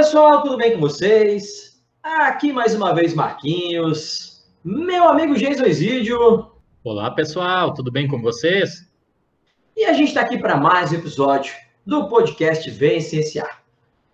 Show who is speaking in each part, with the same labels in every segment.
Speaker 1: pessoal, tudo bem com vocês? Aqui mais uma vez Marquinhos, meu amigo Jason Exídio.
Speaker 2: Olá pessoal, tudo bem com vocês?
Speaker 1: E a gente está aqui para mais um episódio do podcast Vencenciar.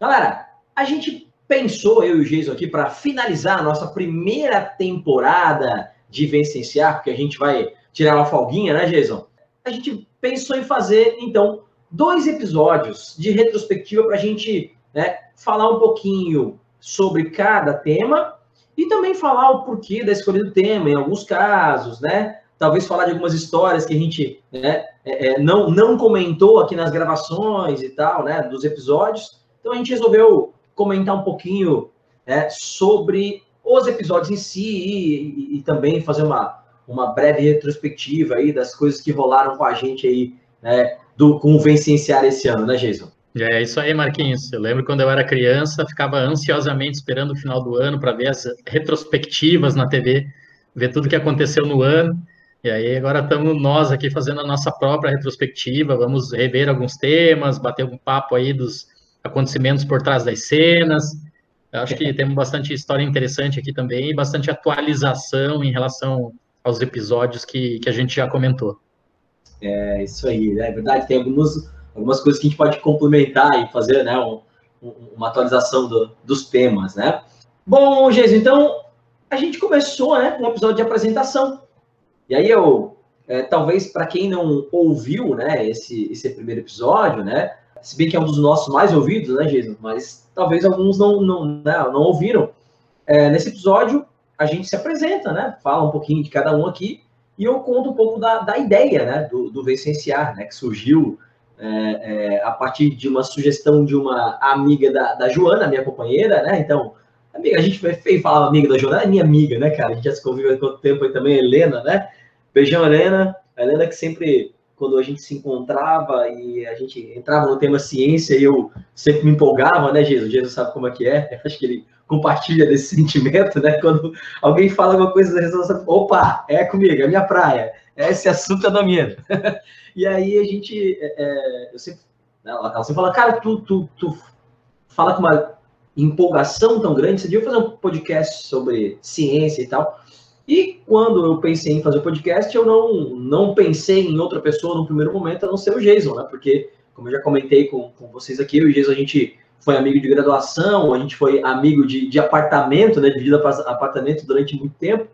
Speaker 1: Galera, a gente pensou, eu e o Jason aqui, para finalizar a nossa primeira temporada de Vencenciar, porque a gente vai tirar uma folguinha, né, Jason? A gente pensou em fazer, então, dois episódios de retrospectiva para a gente né, falar um pouquinho sobre cada tema e também falar o porquê da escolha do tema, em alguns casos, né? Talvez falar de algumas histórias que a gente né, é, é, não, não comentou aqui nas gravações e tal, né? Dos episódios. Então a gente resolveu comentar um pouquinho né, sobre os episódios em si e, e, e, também fazer uma, uma breve retrospectiva aí das coisas que rolaram com a gente aí, né, do, com o Vencenciar esse ano, né, Jason?
Speaker 2: É isso aí, Marquinhos. Eu lembro quando eu era criança, ficava ansiosamente esperando o final do ano para ver as retrospectivas na TV, ver tudo que aconteceu no ano. E aí agora estamos nós aqui fazendo a nossa própria retrospectiva, vamos rever alguns temas, bater um papo aí dos acontecimentos por trás das cenas. Eu acho que temos bastante história interessante aqui também e bastante atualização em relação aos episódios que, que a gente já comentou.
Speaker 1: É isso aí, né? é verdade. Tem alguns algumas coisas que a gente pode complementar e fazer né, um, uma atualização do, dos temas, né? Bom, Jesus, então a gente começou né, um episódio de apresentação. E aí eu, é, talvez para quem não ouviu né, esse, esse primeiro episódio, né? Se bem que é um dos nossos mais ouvidos, né, Jesus? Mas talvez alguns não, não, né, não ouviram. É, nesse episódio, a gente se apresenta, né? Fala um pouquinho de cada um aqui. E eu conto um pouco da, da ideia, né? Do, do né? Que surgiu é, é, a partir de uma sugestão de uma amiga da, da Joana, minha companheira, né? Então, amiga, a gente feio falar amiga da Joana, é minha amiga, né, cara? A gente já se convive há quanto tempo aí também, Helena, né? Beijão, Helena. A Helena que sempre, quando a gente se encontrava e a gente entrava no tema ciência, eu sempre me empolgava, né, Jesus? Jesus sabe como é que é. Acho que ele compartilha desse sentimento, né? Quando alguém fala alguma coisa, resolve, opa, é comigo, é minha praia. Esse assunto é domínio. E aí a gente, é, é, eu sempre, né, ela sempre fala, cara, tu, tu, tu fala com uma empolgação tão grande, você devia fazer um podcast sobre ciência e tal. E quando eu pensei em fazer o podcast, eu não, não pensei em outra pessoa no primeiro momento, a não ser o Jason, né? Porque, como eu já comentei com, com vocês aqui, eu e o Jason, a gente foi amigo de graduação, a gente foi amigo de, de apartamento, né? De vida apartamento durante muito tempo.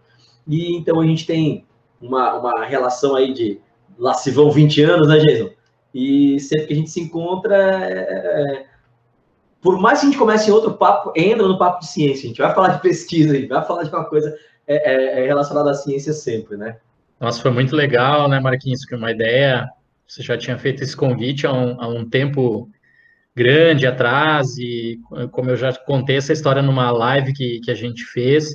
Speaker 1: E então a gente tem uma, uma relação aí de lá se vão 20 anos, né, Jason? E sempre que a gente se encontra, é, é... por mais que a gente comece em outro papo, entra no papo de ciência. A gente vai falar de pesquisa, a gente vai falar de uma coisa é, é, é relacionada à ciência sempre, né?
Speaker 2: Nossa, foi muito legal, né, Marquinhos? Que uma ideia. Você já tinha feito esse convite há um, há um tempo grande atrás, e como eu já contei essa história numa live que, que a gente fez,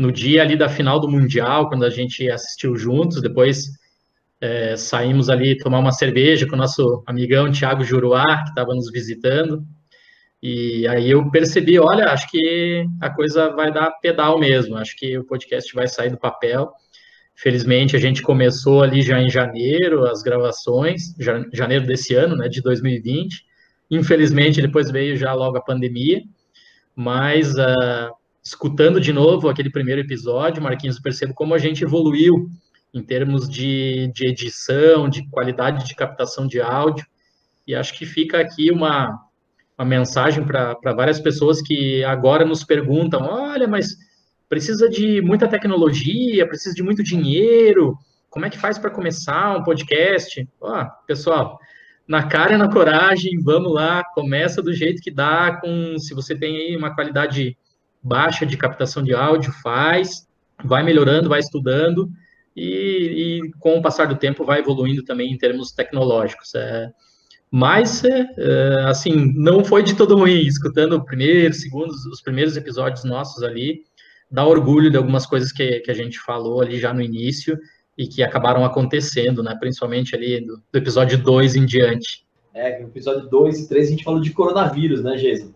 Speaker 2: no dia ali da final do Mundial, quando a gente assistiu juntos, depois é, saímos ali tomar uma cerveja com o nosso amigão Tiago Juruá, que estava nos visitando. E aí eu percebi, olha, acho que a coisa vai dar pedal mesmo, acho que o podcast vai sair do papel. Felizmente a gente começou ali já em janeiro as gravações, janeiro desse ano, né, de 2020. Infelizmente depois veio já logo a pandemia, mas uh, escutando de novo aquele primeiro episódio, Marquinhos, percebo como a gente evoluiu em termos de, de edição, de qualidade de captação de áudio. E acho que fica aqui uma, uma mensagem para várias pessoas que agora nos perguntam: olha, mas precisa de muita tecnologia, precisa de muito dinheiro, como é que faz para começar um podcast? Ó, pessoal, na cara e na coragem, vamos lá, começa do jeito que dá, com se você tem aí uma qualidade baixa de captação de áudio, faz, vai melhorando, vai estudando, e, e, com o passar do tempo vai evoluindo também em termos tecnológicos. É, mas, é, é, assim, não foi de todo ruim, escutando o primeiro, segundo, os primeiros episódios nossos ali, dá orgulho de algumas coisas que, que a gente falou ali já no início e que acabaram acontecendo, né, principalmente ali do, do episódio 2 em diante.
Speaker 1: É, no episódio 2 e 3 a gente falou de coronavírus, né, Jason?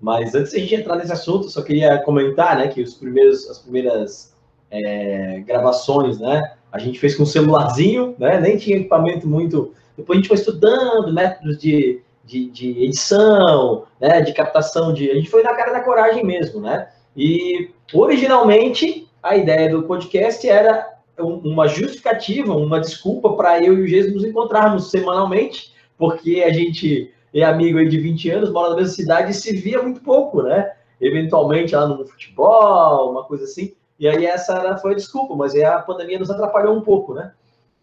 Speaker 1: Mas antes de a gente entrar nesse assunto, só queria comentar, né, que os primeiros, as primeiras é, gravações, né? A gente fez com um celularzinho, né? Nem tinha equipamento muito. Depois a gente foi estudando métodos de, de, de edição, né, de captação de. A gente foi na cara da coragem mesmo, né? E originalmente a ideia do podcast era uma justificativa, uma desculpa para eu e o Jesus nos encontrarmos semanalmente, porque a gente é amigo aí de 20 anos, mora na mesma cidade e se via muito pouco, né? Eventualmente lá no futebol, uma coisa assim. E aí essa foi a desculpa, mas aí a pandemia nos atrapalhou um pouco, né?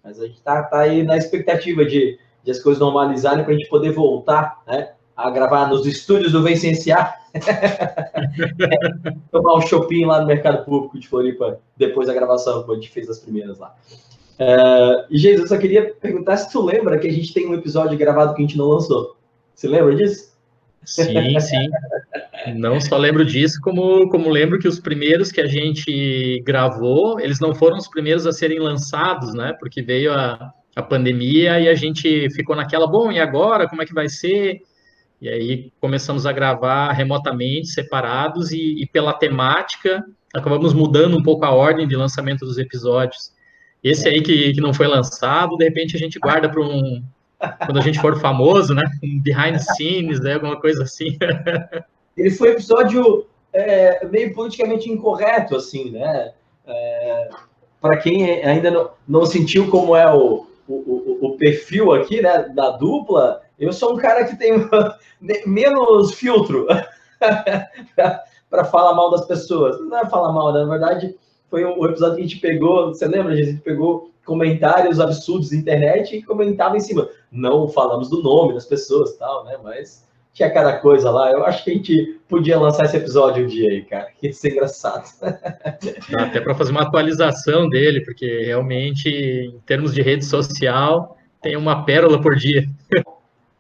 Speaker 1: Mas a gente tá, tá aí na expectativa de, de as coisas normalizarem para a gente poder voltar, né? A gravar nos estúdios do Vencenciar. Tomar um shopping lá no Mercado Público de Floripa, depois da gravação, quando a gente fez as primeiras lá. Uh, e, Jesus, eu só queria perguntar se tu lembra que a gente tem um episódio gravado que a gente não lançou. Você lembra disso?
Speaker 2: Sim, sim. Não só lembro disso, como, como lembro que os primeiros que a gente gravou, eles não foram os primeiros a serem lançados, né? Porque veio a, a pandemia e a gente ficou naquela, bom, e agora? Como é que vai ser? E aí começamos a gravar remotamente, separados, e, e pela temática, acabamos mudando um pouco a ordem de lançamento dos episódios. Esse aí que, que não foi lançado, de repente a gente guarda para um. Quando a gente for famoso, né? Behind the scenes, né? alguma coisa assim.
Speaker 1: Ele foi um episódio é, meio politicamente incorreto, assim, né? É, para quem ainda não, não sentiu como é o, o, o, perfil aqui, né, da dupla, eu sou um cara que tem menos filtro para falar mal das pessoas. Não é falar mal, na verdade, foi um episódio que a gente pegou, você lembra, a gente pegou comentários absurdos na internet e comentava em cima. Não falamos do nome das pessoas tal, né? Mas tinha cada coisa lá. Eu acho que a gente podia lançar esse episódio um dia aí, cara. Ia ser engraçado.
Speaker 2: Dá até para fazer uma atualização dele, porque realmente, em termos de rede social, tem uma pérola por dia.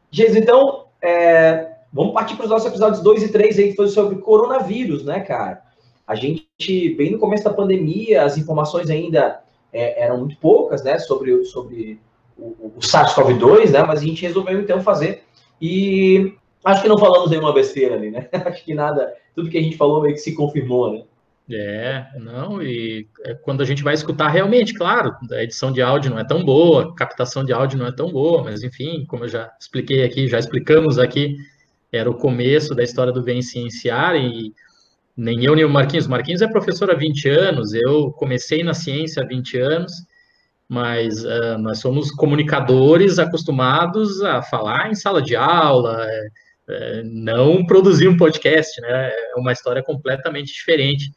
Speaker 1: Jesus, então, é, vamos partir para os nossos episódios 2 e 3 aí, que foi sobre coronavírus, né, cara? A gente, bem no começo da pandemia, as informações ainda é, eram muito poucas, né, sobre, sobre o, o SARS-CoV-2, né, mas a gente resolveu então fazer. E acho que não falamos nenhuma besteira ali, né? Acho que nada, tudo que a gente falou meio que se confirmou, né?
Speaker 2: É, não, e é quando a gente vai escutar realmente, claro, a edição de áudio não é tão boa, a captação de áudio não é tão boa, mas enfim, como eu já expliquei aqui, já explicamos aqui, era o começo da história do Vem Cienciar e nem eu nem o Marquinhos. Marquinhos é professor há 20 anos, eu comecei na ciência há 20 anos, mas uh, nós somos comunicadores acostumados a falar em sala de aula, é, é, não produzir um podcast, né? É uma história completamente diferente.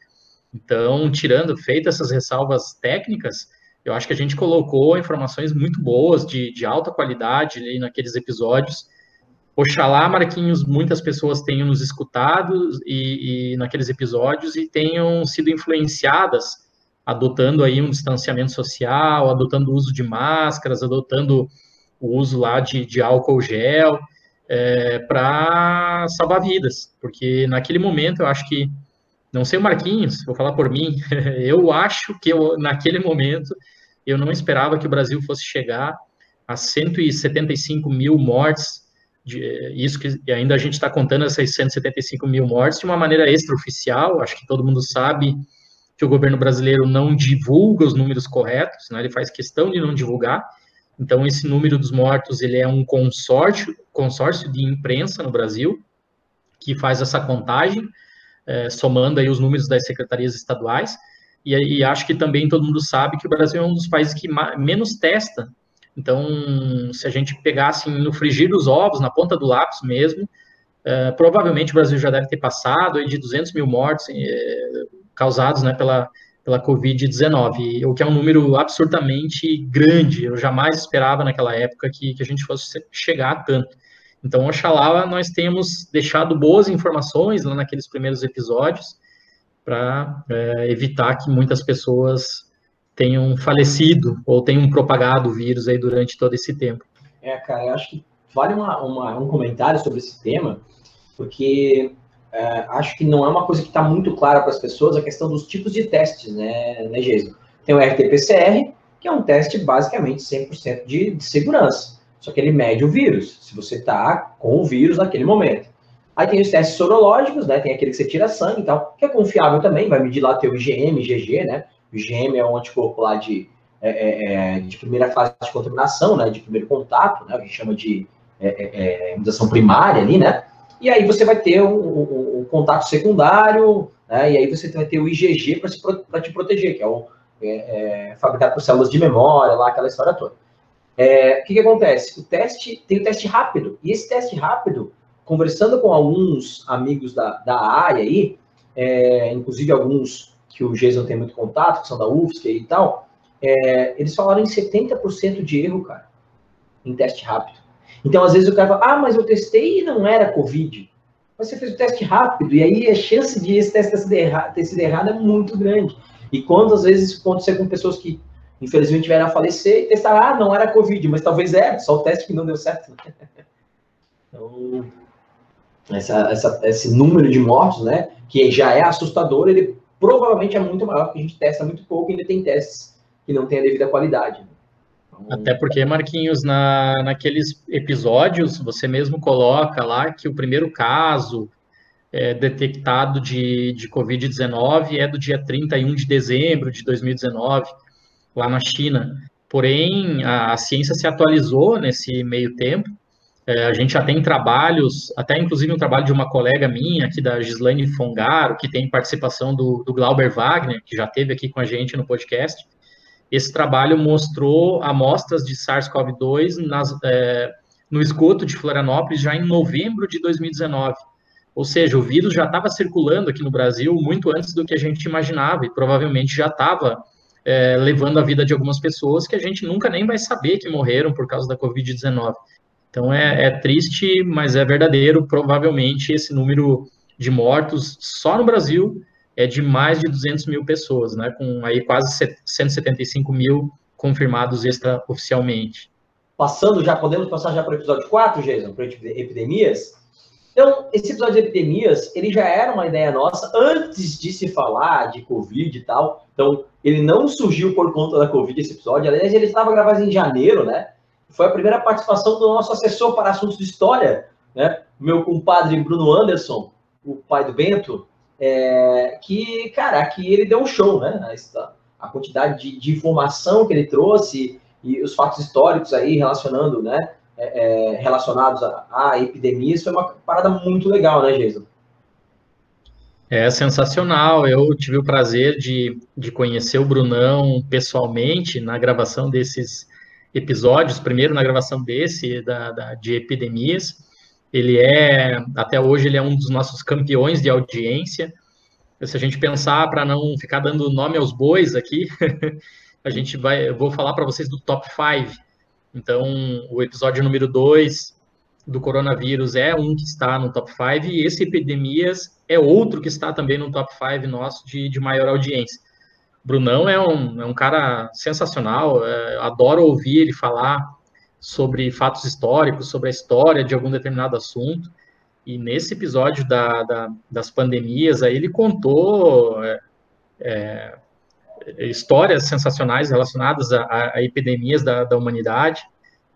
Speaker 2: Então, tirando, feito essas ressalvas técnicas, eu acho que a gente colocou informações muito boas, de, de alta qualidade ali naqueles episódios. Oxalá, Marquinhos, muitas pessoas tenham nos escutado e, e naqueles episódios e tenham sido influenciadas, adotando aí um distanciamento social, adotando o uso de máscaras, adotando o uso lá de, de álcool gel, é, para salvar vidas, porque naquele momento eu acho que não sei o Marquinhos, vou falar por mim, eu acho que eu, naquele momento eu não esperava que o Brasil fosse chegar a 175 mil mortes, de, isso que ainda a gente está contando essas 175 mil mortes de uma maneira extraoficial, acho que todo mundo sabe que o governo brasileiro não divulga os números corretos, né, ele faz questão de não divulgar, então esse número dos mortos ele é um consórcio, consórcio de imprensa no Brasil, que faz essa contagem, é, somando aí os números das secretarias estaduais, e, e, acho que também todo mundo sabe que o Brasil é um dos países que menos testa. Então, se a gente pegasse no frigir dos ovos, na ponta do lápis mesmo, é, provavelmente o Brasil já deve ter passado de 200 mil mortes é, causados né, pela, pela Covid-19, o que é um número absurdamente grande. Eu jamais esperava naquela época que, que a gente fosse chegar a tanto. Então, oxalá nós tenhamos deixado boas informações lá naqueles primeiros episódios para é, evitar que muitas pessoas tenham falecido ou tenham propagado o vírus aí durante todo esse tempo.
Speaker 1: É, cara, eu acho que vale uma, uma, um comentário sobre esse tema, porque é, acho que não é uma coisa que está muito clara para as pessoas a questão dos tipos de testes, né, né? Tem o RT-PCR, que é um teste basicamente 100% de, de segurança. Só que ele mede o vírus, se você está com o vírus naquele momento. Aí tem os testes sorológicos, né? Tem aquele que você tira sangue e tal, que é confiável também, vai medir lá teu IgM, IgG, né? O IgM é um anticorpo lá de, é, é, é, de primeira fase de contaminação, né? De primeiro contato, né? O que chama de é, imunização primária ali, né? E aí você vai ter o, o, o contato secundário, né? E aí você vai ter o IgG para te proteger, que é o é, é, fabricado por células de memória, lá aquela história toda. É, o que, que acontece? O teste tem o teste rápido, e esse teste rápido, conversando com alguns amigos da, da área aí, inclusive alguns que o Jason tem muito contato, que são da UFSC e tal, é, eles falaram em 70% de erro, cara, em teste rápido. Então, às vezes o cara fala, ah, mas eu testei e não era Covid. Mas você fez o teste rápido, e aí a chance de esse teste ter sido errado, ter sido errado é muito grande. E quantas vezes isso acontecer com pessoas que, infelizmente, vieram a falecer e testaram, ah, não era Covid, mas talvez era, só o teste que não deu certo. Então, essa, essa, esse número de mortes, né, que já é assustador, ele provavelmente é muito maior, porque a gente testa muito pouco e ainda tem testes que não têm a devida qualidade.
Speaker 2: Então, Até porque, Marquinhos, na, naqueles episódios, você mesmo coloca lá que o primeiro caso é, detectado de, de Covid-19 é do dia 31 de dezembro de 2019, lá na China. Porém, a, a ciência se atualizou nesse meio tempo, é, a gente já tem trabalhos, até inclusive um trabalho de uma colega minha aqui da Gislaine Fongaro, que tem participação do, do Glauber Wagner, que já teve aqui com a gente no podcast. Esse trabalho mostrou amostras de SARS-CoV-2 é, no esgoto de Florianópolis já em novembro de 2019. Ou seja, o vírus já estava circulando aqui no Brasil muito antes do que a gente imaginava e provavelmente já estava é, levando a vida de algumas pessoas que a gente nunca nem vai saber que morreram por causa da Covid-19. Então é, é triste, mas é verdadeiro. Provavelmente esse número de mortos só no Brasil é de mais de 200 mil pessoas, né? Com aí quase 175 mil confirmados extraoficialmente.
Speaker 1: Passando já, podemos passar já para o episódio 4, Jason, para epidemias? Então, esse episódio de epidemias, ele já era uma ideia nossa antes de se falar de Covid e tal. Então, ele não surgiu por conta da Covid, esse episódio. Aliás, ele estava gravado em janeiro, né? Foi a primeira participação do nosso assessor para assuntos de história, né? Meu compadre Bruno Anderson, o pai do Bento, é, que, cara, aqui ele deu um show, né? A quantidade de, de, informação que ele trouxe e os fatos históricos aí relacionando, né? É, é, relacionados a, a epidemias foi uma parada muito legal, né, Jason?
Speaker 2: É sensacional. Eu tive o prazer de, de conhecer o Brunão pessoalmente na gravação desses episódios, primeiro na gravação desse, da, da, de epidemias. Ele é, até hoje, ele é um dos nossos campeões de audiência. Se a gente pensar, para não ficar dando nome aos bois aqui, a gente vai, eu vou falar para vocês do top 5. Então, o episódio número 2 do coronavírus é um que está no top 5, e esse Epidemias é outro que está também no top 5 nosso de, de maior audiência. Brunão é um, é um cara sensacional, é, adoro ouvir ele falar sobre fatos históricos, sobre a história de algum determinado assunto. E nesse episódio da, da, das pandemias, aí ele contou é, é, histórias sensacionais relacionadas a, a epidemias da, da, humanidade.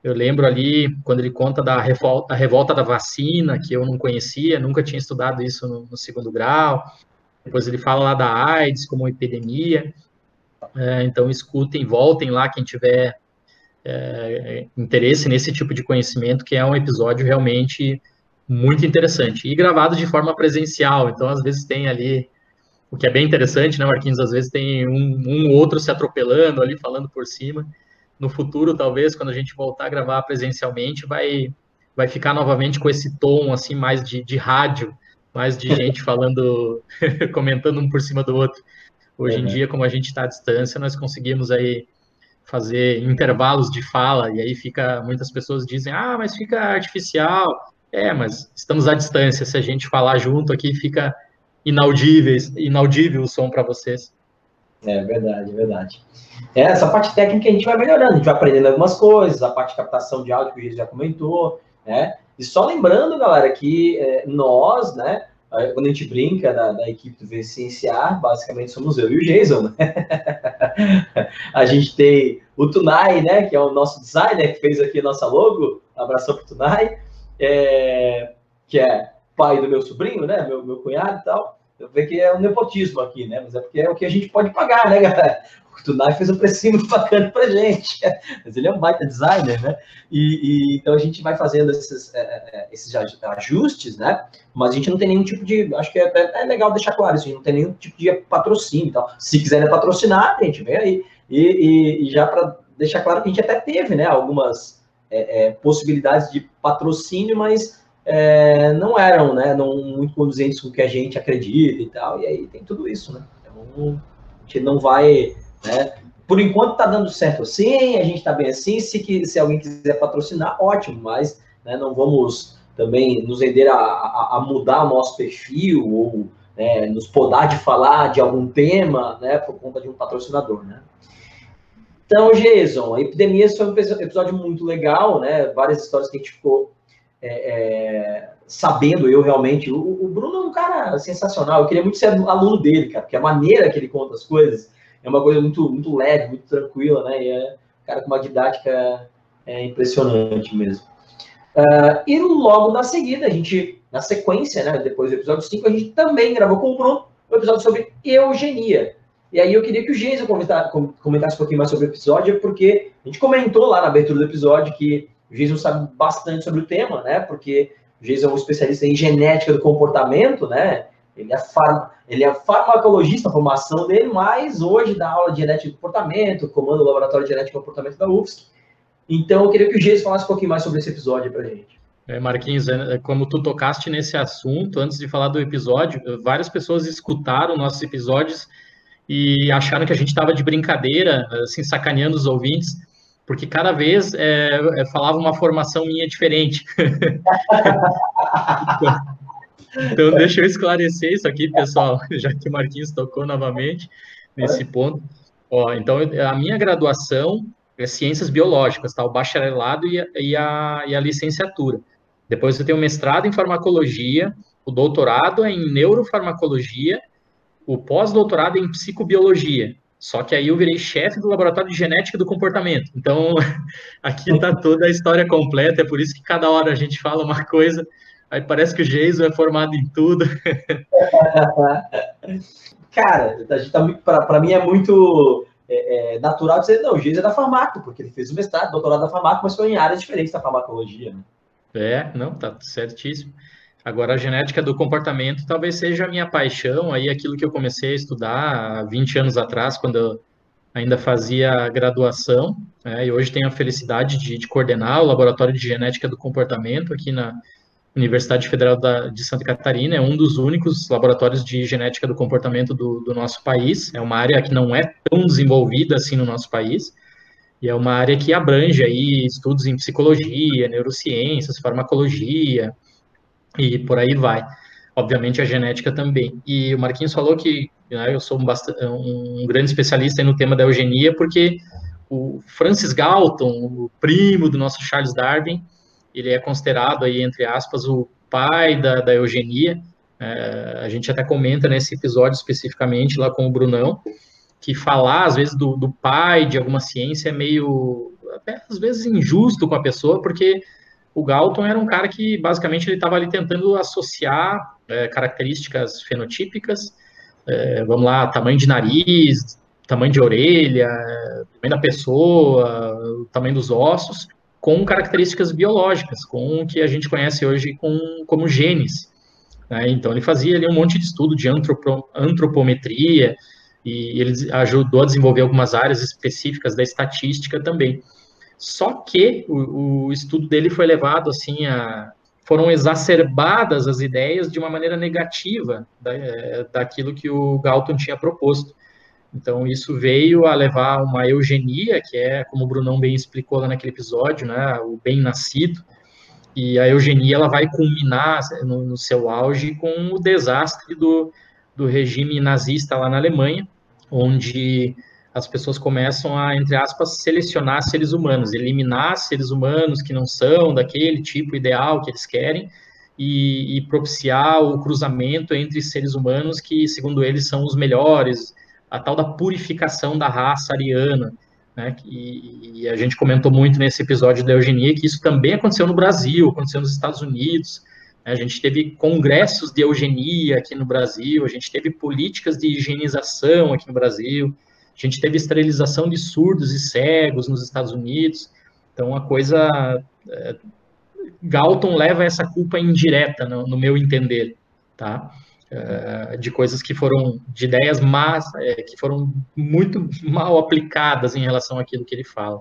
Speaker 2: Eu lembro ali quando ele conta da revolta, revolta da vacina, que eu não conhecia, nunca tinha estudado isso no, no segundo grau. Depois ele fala lá da AIDS como epidemia. É, então escutem, voltem lá quem tiver é, interesse nesse tipo de conhecimento, que é um episódio realmente muito interessante. E gravado de forma presencial, então às vezes tem ali, o que é bem interessante, né, Marquinhos? Às vezes tem um, um outro se atropelando ali, falando por cima. No futuro, talvez, quando a gente voltar a gravar presencialmente, vai, vai ficar novamente com esse tom assim mais de, de rádio, mais de gente falando, comentando um por cima do outro. Hoje em dia, como a gente está à distância, nós conseguimos aí fazer intervalos de fala, e aí fica, muitas pessoas dizem, ah, mas fica artificial. É, mas estamos à distância, se a gente falar junto aqui, fica inaudível, inaudível o som para vocês.
Speaker 1: É verdade, é verdade. É, essa parte técnica a gente vai melhorando, a gente vai aprendendo algumas coisas, a parte de captação de áudio que o Gil já comentou, né? E só lembrando, galera, que é, nós, né, quando a gente brinca da, equipe do VCNCA, basicamente somos eu e o Jason, né? a gente tem o Tunai, né, que é o nosso designer, que fez aqui a nossa logo, abração pro Tunai, é, que é pai do meu sobrinho, né, meu, meu cunhado e tal. Eu vejo que é um nepotismo aqui, né, mas é porque é o que a gente pode pagar, né, galera? O Tunai fez um precinho bacana pra gente. Mas ele é um baita designer, né? E, e então a gente vai fazendo esses, é, é, é esses ajustes, né? Mas a gente não tem nenhum tipo de. Acho que é, é legal deixar claro isso, a gente não tem nenhum tipo de patrocínio e tal. Se quiserem patrocinar, a gente vem aí. E, e, e já para deixar claro que a gente até teve, né? Algumas possibilidades de patrocínio, mas é, não eram né, não muito conduzentes com o que a gente acredita e tal, e aí tem tudo isso, né? Então, a gente não vai, né? Por enquanto está dando certo assim, a gente está bem assim, se, se alguém quiser patrocinar, ótimo, mas né, não vamos também nos render a, a, a mudar o nosso perfil ou né, nos podar de falar de algum tema, né, por conta de um patrocinador, né? Então, Jason, a epidemia foi um episódio muito legal, né? Várias histórias que a gente ficou é, é, sabendo eu realmente. O, o, Bruno é um cara sensacional. Eu queria muito ser aluno dele, cara, porque a maneira que ele conta as coisas é uma coisa muito, muito leve, muito tranquila, né? E é um cara com uma didática é, impressionante mesmo. Uh, e logo na seguida, a gente, na sequência, né, depois do episódio 5, a gente também gravou com o Bruno um episódio sobre eugenia. E aí eu queria que o Geisa comentasse um pouquinho mais sobre o episódio, porque a gente comentou lá na abertura do episódio que o Jason sabe bastante sobre o tema, né? Porque o Jason é um especialista em genética do comportamento, né? Ele é, farma, ele é farmacologista a formação dele, mas hoje dá aula de genética do comportamento, comanda o laboratório de genética do comportamento da UFSC. Então, eu queria que o Jason falasse um pouquinho mais sobre esse episódio para gente.
Speaker 2: É, Marquinhos, é, como tu tocaste nesse assunto, antes de falar do episódio, várias pessoas escutaram nossos episódios e acharam que a gente estava de brincadeira, assim, sacaneando os ouvintes porque cada vez é, é, falava uma formação minha diferente. então, deixa eu esclarecer isso aqui, pessoal, já que o Marquinhos tocou novamente nesse ponto. Ó, então, a minha graduação é ciências biológicas, tá? O bacharelado e a, e a, e a licenciatura. Depois eu tenho mestrado em farmacologia, o doutorado é em neurofarmacologia, o pós-doutorado é em psicobiologia. Só que aí eu virei chefe do laboratório de genética do comportamento. Então, aqui está toda a história completa, é por isso que cada hora a gente fala uma coisa, aí parece que o Geiso é formado em tudo.
Speaker 1: Cara, a gente tá para mim é muito é, é, natural dizer, não, o Geiso é da farmácia, porque ele fez o mestrado, doutorado da farmácia, mas foi em áreas diferentes da farmacologia. Né?
Speaker 2: É, não, tá certíssimo. Agora, a genética do comportamento talvez seja a minha paixão, aí aquilo que eu comecei a estudar há 20 anos atrás, quando eu ainda fazia graduação, né, e hoje tenho a felicidade de, de, coordenar o Laboratório de Genética do Comportamento aqui na Universidade Federal da, de Santa Catarina, é um dos únicos laboratórios de genética do comportamento do, do nosso país, é uma área que não é tão desenvolvida assim no nosso país, e é uma área que abrange aí estudos em psicologia, neurociências, farmacologia, e por aí vai. Obviamente a genética também. E o Marquinhos falou que né, eu sou um, um, grande especialista no tema da eugenia, porque o Francis Galton, o primo do nosso Charles Darwin, ele é considerado aí, entre aspas, o pai da, da eugenia. É, a gente até comenta nesse episódio especificamente lá com o Brunão, que falar, às vezes, do, do pai de alguma ciência é meio, até às vezes, injusto com a pessoa, porque o Galton era um cara que basicamente ele estava ali tentando associar é, características fenotípicas, é, vamos lá, tamanho de nariz, tamanho de orelha, tamanho da pessoa, tamanho dos ossos, com características biológicas, com o que a gente conhece hoje com, como genes. Né? Então ele fazia ali um monte de estudo de antropo, antropometria e ele ajudou a desenvolver algumas áreas específicas da estatística também. Só que o, o estudo dele foi levado assim a foram exacerbadas as ideias de uma maneira negativa da, é, daquilo que o Galton tinha proposto. Então, isso veio a levar uma eugenia, que é, como o Brunão bem explicou lá naquele episódio, né, o bem-nascido, e a eugenia ela vai culminar no, no, seu auge com o desastre do, do regime nazista lá na Alemanha, onde as pessoas começam a, entre aspas, selecionar seres humanos, eliminar seres humanos que não são daquele tipo ideal que eles querem e, e propiciar o cruzamento entre seres humanos que, segundo eles, são os melhores, a tal da purificação da raça ariana. Né, e, e, a gente comentou muito nesse episódio da eugenia que isso também aconteceu no Brasil, aconteceu nos Estados Unidos. Né, a gente teve congressos de eugenia aqui no Brasil, a gente teve políticas de higienização aqui no Brasil. A gente teve esterilização de surdos e cegos nos Estados Unidos. Então, a coisa. É, Galton leva essa culpa indireta, no, no meu entender, tá? É, de coisas que foram, de ideias más, é, que foram muito mal aplicadas em relação àquilo que ele fala.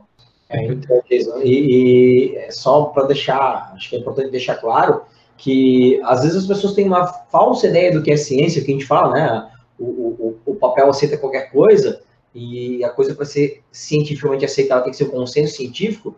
Speaker 1: É, então, e, e só para deixar, acho que é importante deixar claro que às vezes as pessoas têm uma falsa ideia do que é ciência, que a gente fala, né? O, o, o papel aceita qualquer coisa e a coisa para ser cientificamente aceitada tem que ser um consenso científico.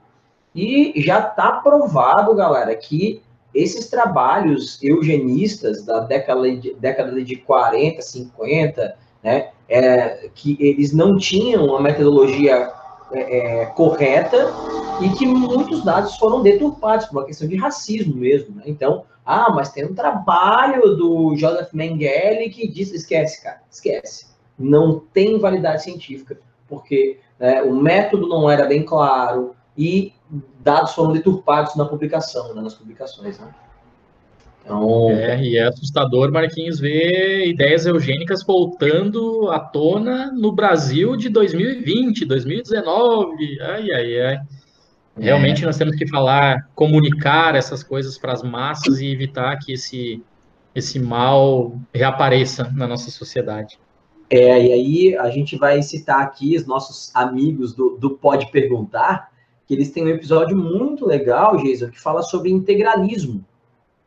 Speaker 1: E já está provado, galera, que esses trabalhos eugenistas da década de, década de 40, 50, né, é, que eles não tinham uma metodologia é, é, correta e que muitos dados foram deturpados por uma questão de racismo mesmo. Né? Então, ah, mas tem um trabalho do Joseph Mengele que diz, esquece, cara, esquece. Não tem validade científica, porque né, o método não era bem claro e dados foram deturpados na publicação, né, nas publicações. Né?
Speaker 2: Então... É, e é assustador, Marquinhos, ver ideias eugênicas voltando à tona no Brasil de 2020, 2019. Ai, ai, ai. É. Realmente é. nós temos que falar, comunicar essas coisas para as massas e evitar que esse, esse mal reapareça na nossa sociedade.
Speaker 1: É, e aí a gente vai citar aqui os nossos amigos do, do Pode Perguntar, que eles têm um episódio muito legal, Jason, que fala sobre integralismo.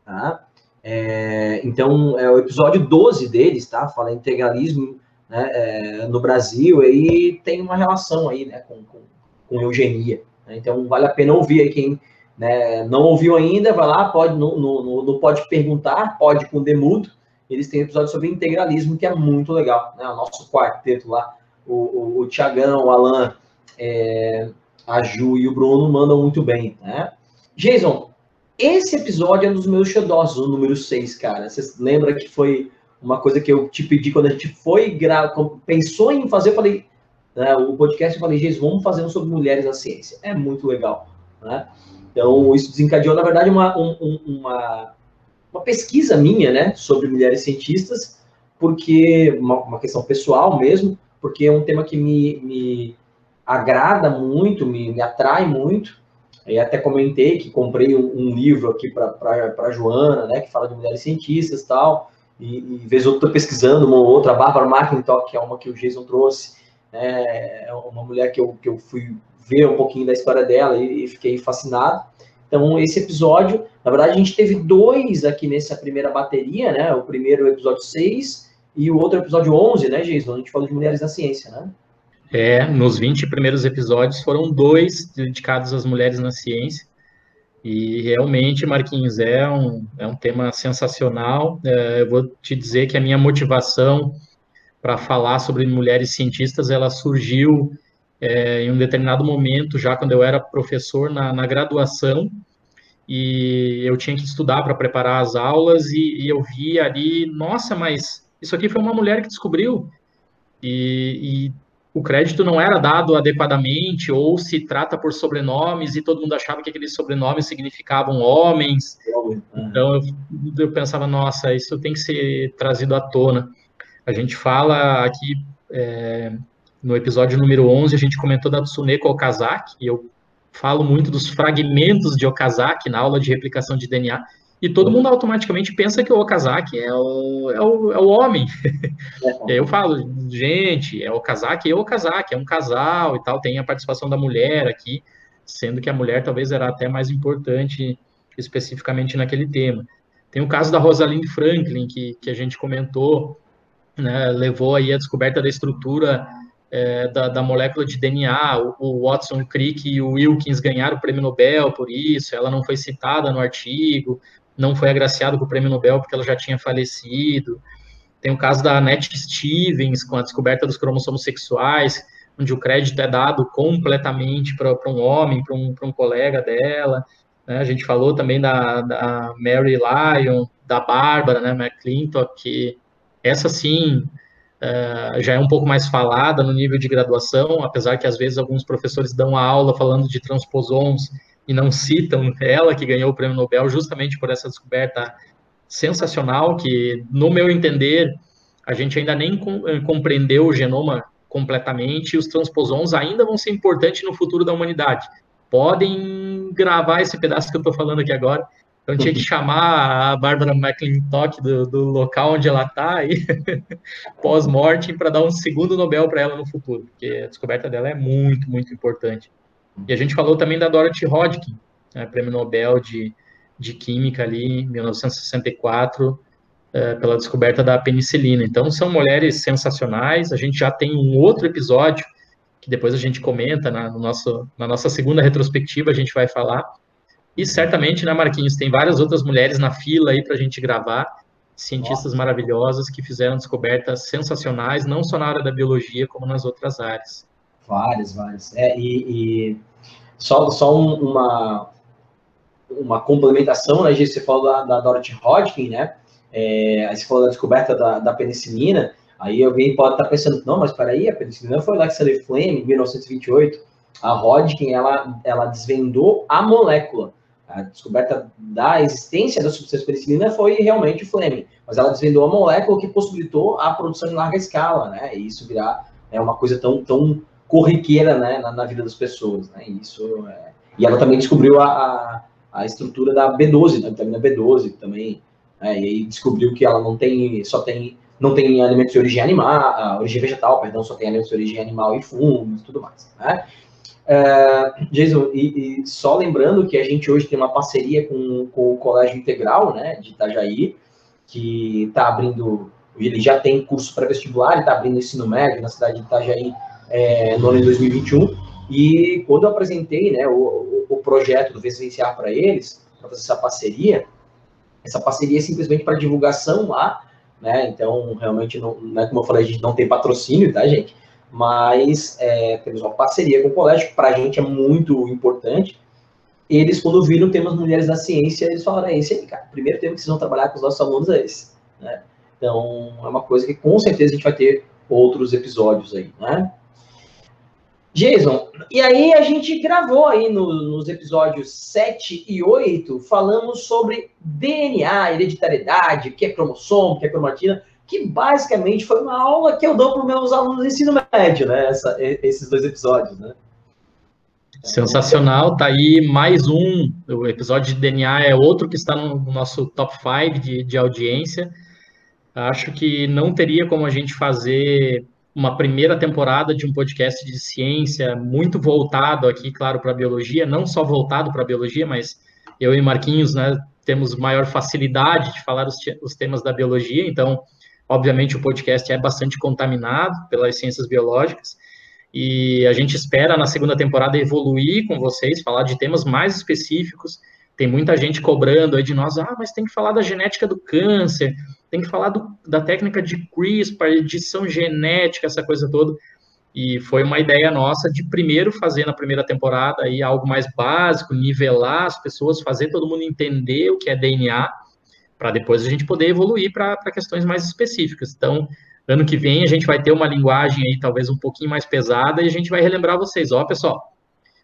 Speaker 1: Tá? É, então, é o episódio 12 deles, tá? Fala integralismo né, é, no Brasil, e tem uma relação aí né, com, com, com eugenia. Né? Então, vale a pena ouvir aí quem né, não ouviu ainda, vai lá, pode, no, no, no Pode Perguntar, pode com Demudo, eles têm um episódio sobre integralismo que é muito legal, né? O nosso quarteto lá, o, o, o Tiagão, o Alan, é, a Ju e o Bruno mandam muito bem, né? Jason, esse episódio é um dos meus xodós, o número 6, cara. Você lembra que foi uma coisa que eu te pedi quando a gente foi gra... pensou em fazer, eu falei, né, o podcast, eu falei, gente, vamos fazer um sobre mulheres na ciência. É muito legal, né? Então, isso desencadeou, na verdade, uma, um, uma, uma pesquisa minha, né, sobre mulheres cientistas, porque, uma, uma, questão pessoal mesmo, porque é um tema que me, me agrada muito, me, me atrai muito, e até comentei que comprei um, um livro aqui para Joana, né, que fala de mulheres cientistas e tal, e, e vez ou outra pesquisando uma outra, a Bárbara McIntosh, que é uma que o Jason trouxe, né, é uma mulher que eu, que eu fui ver um pouquinho da história dela e, e fiquei fascinado. Então, esse episódio, na verdade, a gente teve dois aqui nessa primeira bateria, né, o primeiro episódio 6 e o outro episódio 11, né, Jason, a gente falou de mulheres na ciência, né?
Speaker 2: É, nos 20 primeiros episódios foram dois dedicados às mulheres na ciência. E realmente, Marquinhos, é um, é um tema sensacional. É, eu vou te dizer que a minha motivação para falar sobre mulheres cientistas, ela surgiu é, em um determinado momento, já quando eu era professor na, na graduação, e eu tinha que estudar para preparar as aulas, e, e, eu vi ali, nossa, mas isso aqui foi uma mulher que descobriu. E, e o crédito não era dado adequadamente, ou se trata por sobrenomes, e todo mundo achava que aqueles sobrenomes significavam homens. Então eu, eu pensava, nossa, isso tem que ser trazido à tona. A gente fala aqui, é, no episódio número 11, a gente comentou da Tsuneko Okazaki, e eu falo muito dos fragmentos de Okazaki na aula de replicação de DNA, e todo mundo automaticamente pensa que o Okazaki é o, é o, é o homem. aí eu falo, gente, é o Okazaki e o Okazaki, é um casal e tal, tem a participação da mulher aqui, sendo que a mulher talvez era até mais importante especificamente naquele tema. Tem o caso da Rosalind Franklin, que, que a gente comentou, né, levou aí a descoberta da estrutura é, da, da, molécula de DNA, o, o, Watson Crick e o Wilkins ganharam o prêmio Nobel por isso, ela não foi citada no artigo, não foi agraciado com o prêmio Nobel porque ela já tinha falecido. Tem o caso da Annette Stevens, com a descoberta dos cromossomos sexuais, onde o crédito é dado completamente para um homem, para um, um colega dela. Né? A gente falou também da, da Mary Lyon, da Bárbara, né, McClintock, que essa sim uh, já é um pouco mais falada no nível de graduação, apesar que às vezes alguns professores dão a aula falando de transposons e não citam ela que ganhou o prêmio Nobel justamente por essa descoberta sensacional que, no meu entender, a gente ainda nem eh, compreendeu o genoma completamente, e os transposons ainda vão ser importantes no futuro da humanidade. Podem gravar esse pedaço que eu estou falando aqui agora. Então tinha que chamar a Bárbara McClintock do, do local onde ela está e pós-mortem para dar um segundo Nobel para ela no futuro, porque a descoberta dela é muito, muito importante. E a gente falou também da Dorothy Hodgkin, né, prêmio Nobel de, de Química ali em 1964, é, pela descoberta da penicilina. Então, são mulheres sensacionais. A gente já tem um outro episódio que depois a gente comenta na, no nosso, na nossa segunda retrospectiva, a gente vai falar. E certamente, né, Marquinhos, tem várias outras mulheres na fila aí para a gente gravar, cientistas maravilhosas que fizeram descobertas sensacionais, não só na área da biologia, como nas outras áreas.
Speaker 1: Várias, várias. É, e, e só, só uma, uma complementação, né, Você falou da, da Dorothy Hodgkin, né? É, aí você falou da descoberta da, da penicilina, aí alguém pode estar pensando, não, mas peraí, a penicilina foi Alexander Fleming, em 1928. A Hodgkin, ela, ela desvendou a molécula. A descoberta da existência da substância penicilina foi realmente o Fleming, mas ela desvendou a molécula que possibilitou a produção em larga escala, né? E isso virar é uma coisa tão, tão corriqueira, né, na, na vida das pessoas, né? E isso é... E ela também descobriu a, a, a estrutura da B12, da vitamina B12, também né, e aí descobriu que ela não tem, só tem, não tem alimentos de origem animal, origem vegetal, perdão, só tem alimentos de origem animal e fungos e tudo mais, né? Uh, Jason, e, e, só lembrando que a gente hoje tem uma parceria com, com o Colégio Integral, né, de Itajaí, que está abrindo, ele já tem curso pré-vestibular, está abrindo ensino médio na cidade de Itajaí é, no ano de 2021, e quando eu apresentei, né, o, o, projeto do Vivenciar para eles, para fazer essa parceria, essa parceria é simplesmente para divulgação lá, né? Então, realmente, não, né, como eu falei, a gente não tem patrocínio, tá, gente? Mas é, temos uma parceria com o colégio, que para a gente é muito importante. Eles, quando viram temas mulheres na ciência, eles falaram: é esse aí, cara. O primeiro tema que vocês vão trabalhar com os nossos alunos é esse. Né? Então, é uma coisa que com certeza a gente vai ter outros episódios aí, né? Jason, e aí a gente gravou aí no, nos episódios 7 e 8, falamos sobre DNA, hereditariedade, o que é cromossomo, o que é cromatina, que basicamente foi uma aula que eu dou para os meus alunos do ensino médio, né? Essa, esses dois episódios, né?
Speaker 2: Sensacional, tá aí mais um. O episódio de DNA é outro que está no nosso top 5 de, de audiência. Acho que não teria como a gente fazer uma primeira temporada de um podcast de ciência muito voltado aqui, claro, para a biologia, não só voltado para a biologia, mas eu e Marquinhos, né, temos maior facilidade de falar os, os temas da biologia, então, obviamente, o podcast é bastante contaminado pelas ciências biológicas, e a gente espera na segunda temporada evoluir com vocês, falar de temas mais específicos. Tem muita gente cobrando aí de nós, ah, mas tem que falar da genética do câncer, tem que falar do, da técnica de CRISPR, edição genética, essa coisa toda. E foi uma ideia nossa de primeiro fazer na primeira temporada aí algo mais básico, nivelar as pessoas, fazer todo mundo entender o que é DNA, para depois a gente poder evoluir para questões mais específicas. Então, ano que vem a gente vai ter uma linguagem aí talvez um pouquinho mais pesada e a gente vai relembrar vocês, ó, pessoal,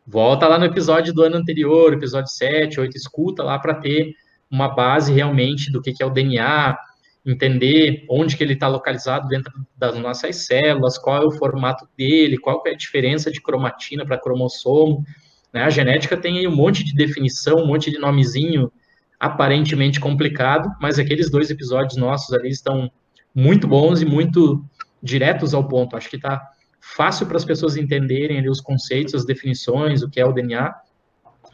Speaker 2: volta lá no episódio do ano anterior, episódio 7, 8, escuta lá para ter uma base realmente do que, que é o DNA, entender onde que ele está localizado dentro das nossas células, qual é o formato dele, qual é a diferença de cromatina para cromossomo. Né? A genética tem um monte de definição, um monte de nomezinho aparentemente complicado, mas aqueles dois episódios nossos ali estão muito bons e muito diretos ao ponto. Acho que está fácil para as pessoas entenderem ali os conceitos, as definições, o que é o DNA,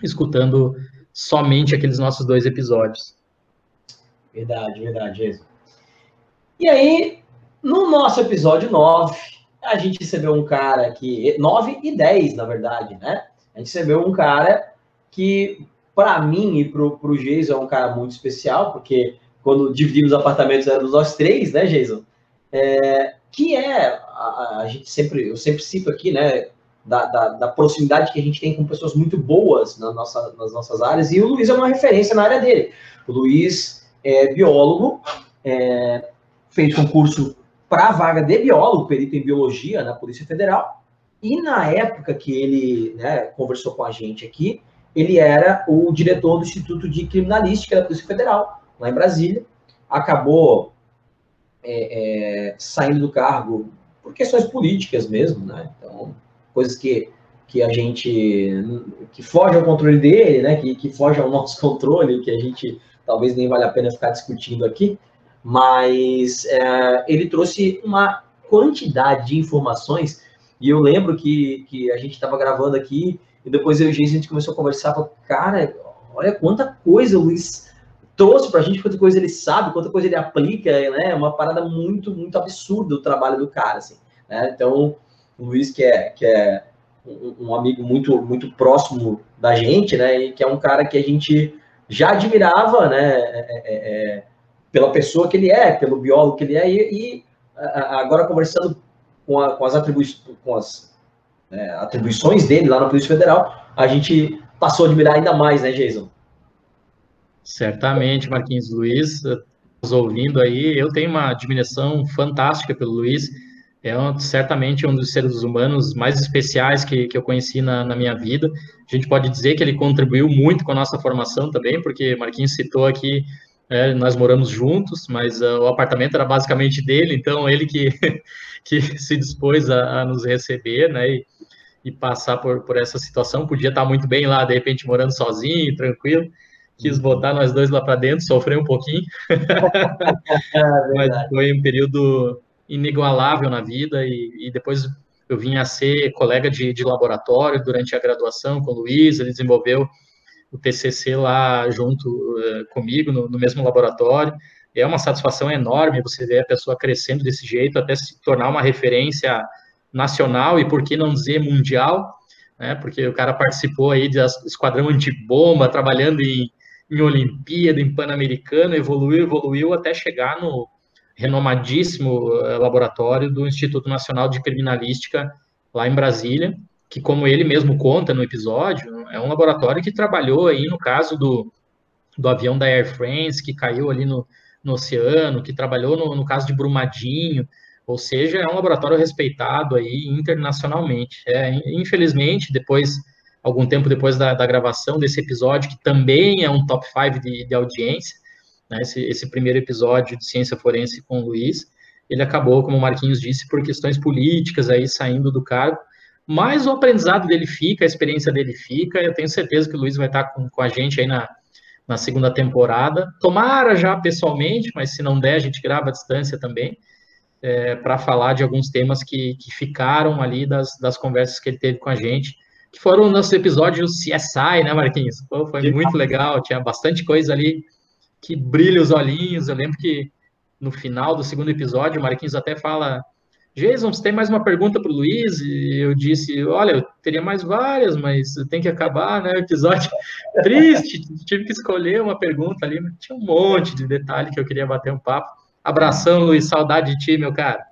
Speaker 2: escutando somente aqueles nossos dois episódios.
Speaker 1: Verdade, verdade, isso. E aí, no nosso episódio 9, a gente recebeu um cara que. 9 e 10, na verdade, né? A gente recebeu um cara que, para mim e pro, pro Jason, é um cara muito especial, porque quando dividimos apartamentos éramos nós três, né, Jason? É, que é, a, a, gente sempre, eu sempre cito aqui, né, da, da, da, proximidade que a gente tem com pessoas muito boas na nossa, nas nossas áreas, e o Luiz é uma referência na área dele. O Luiz é biólogo, é, fez concurso para a vaga de biólogo, perito em biologia na Polícia Federal, e na época que ele né, conversou com a gente aqui, ele era o diretor do Instituto de Criminalística da Polícia Federal, lá em Brasília. Acabou é, é, saindo do cargo por questões políticas mesmo, né? Então, coisas que, que a gente que foge ao controle dele, né? Que, que foge ao nosso controle, que a gente talvez nem vale a pena ficar discutindo aqui, mas é, ele trouxe uma quantidade de informações e eu lembro que, que a gente estava gravando aqui e depois eu e o a gente começou a conversar, falou, cara, olha quanta coisa o Luiz trouxe para a gente, quanta coisa ele sabe, quanta coisa ele aplica, né? É uma parada muito, muito absurda o trabalho do cara, assim. Né? Então, o Luiz, que é, que é um, um amigo muito, muito próximo da gente, né? E que é um cara que a gente já admirava, né? É, é, é pela pessoa que ele é, pelo biólogo que ele é, e, e agora conversando com, a, com as, atribui com as é, atribuições dele lá na Polícia Federal, a gente passou a admirar ainda mais, né, Jason?
Speaker 2: Certamente, Marquinhos Luiz, nos ouvindo aí, eu tenho uma admiração fantástica pelo Luiz, é um, certamente um dos seres humanos mais especiais que, que eu conheci na, na, minha vida. A gente pode dizer que ele contribuiu muito com a nossa formação também, porque Marquinhos citou aqui, é, nós moramos juntos, mas uh, o apartamento era basicamente dele, então ele que, que se dispôs a, a nos receber, né, e, e, passar por, por essa situação. Podia estar muito bem lá, de repente, morando sozinho, tranquilo. Quis uhum. botar nós dois lá para dentro, sofreu um pouquinho. é mas foi um período inigualável na vida e, e depois eu vim a ser colega de, de, laboratório durante a graduação com o Luiz, ele desenvolveu o TCC lá junto uh, comigo, no, no, mesmo laboratório. É uma satisfação enorme você ver a pessoa crescendo desse jeito, até se tornar uma referência nacional e, por que não dizer, mundial, né? porque o cara participou aí do esquadrão antibomba, trabalhando em, em Olimpíada, em Pan-Americano, evoluiu, evoluiu até chegar no, renomadíssimo eh, laboratório do Instituto Nacional de Criminalística lá em Brasília, que como ele mesmo conta no episódio, é um laboratório que trabalhou aí no caso do, do avião da Air France que caiu ali no, no oceano, que trabalhou no, no caso de Brumadinho, ou seja, é um laboratório respeitado aí internacionalmente. É, infelizmente, depois, algum tempo depois da, da gravação desse episódio, que também é um top 5 de, de audiência, né, esse, esse, primeiro episódio de ciência forense com o Luiz, ele acabou, como o Marquinhos disse, por questões políticas aí saindo do cargo, mas o aprendizado dele fica, a experiência dele fica, eu tenho certeza que o Luiz vai estar com, com a gente aí na, na segunda temporada, tomara já pessoalmente, mas se não der, a gente grava à distância também, é, para falar de alguns temas que, que ficaram ali das, das conversas que ele teve com a gente, que foram nossos episódios CSI, né, Marquinhos? Pô, foi muito legal, tinha bastante coisa ali que brilha os olhinhos. Eu lembro que no final do segundo episódio, o Marquinhos até fala: Jason, você tem mais uma pergunta para o Luiz? E eu disse: Olha, eu teria mais várias, mas tem que acabar, né? O episódio triste, tive que escolher uma pergunta ali, mas tinha um monte de detalhe que eu queria bater um papo. Abração, Luiz, saudade de ti, meu cara.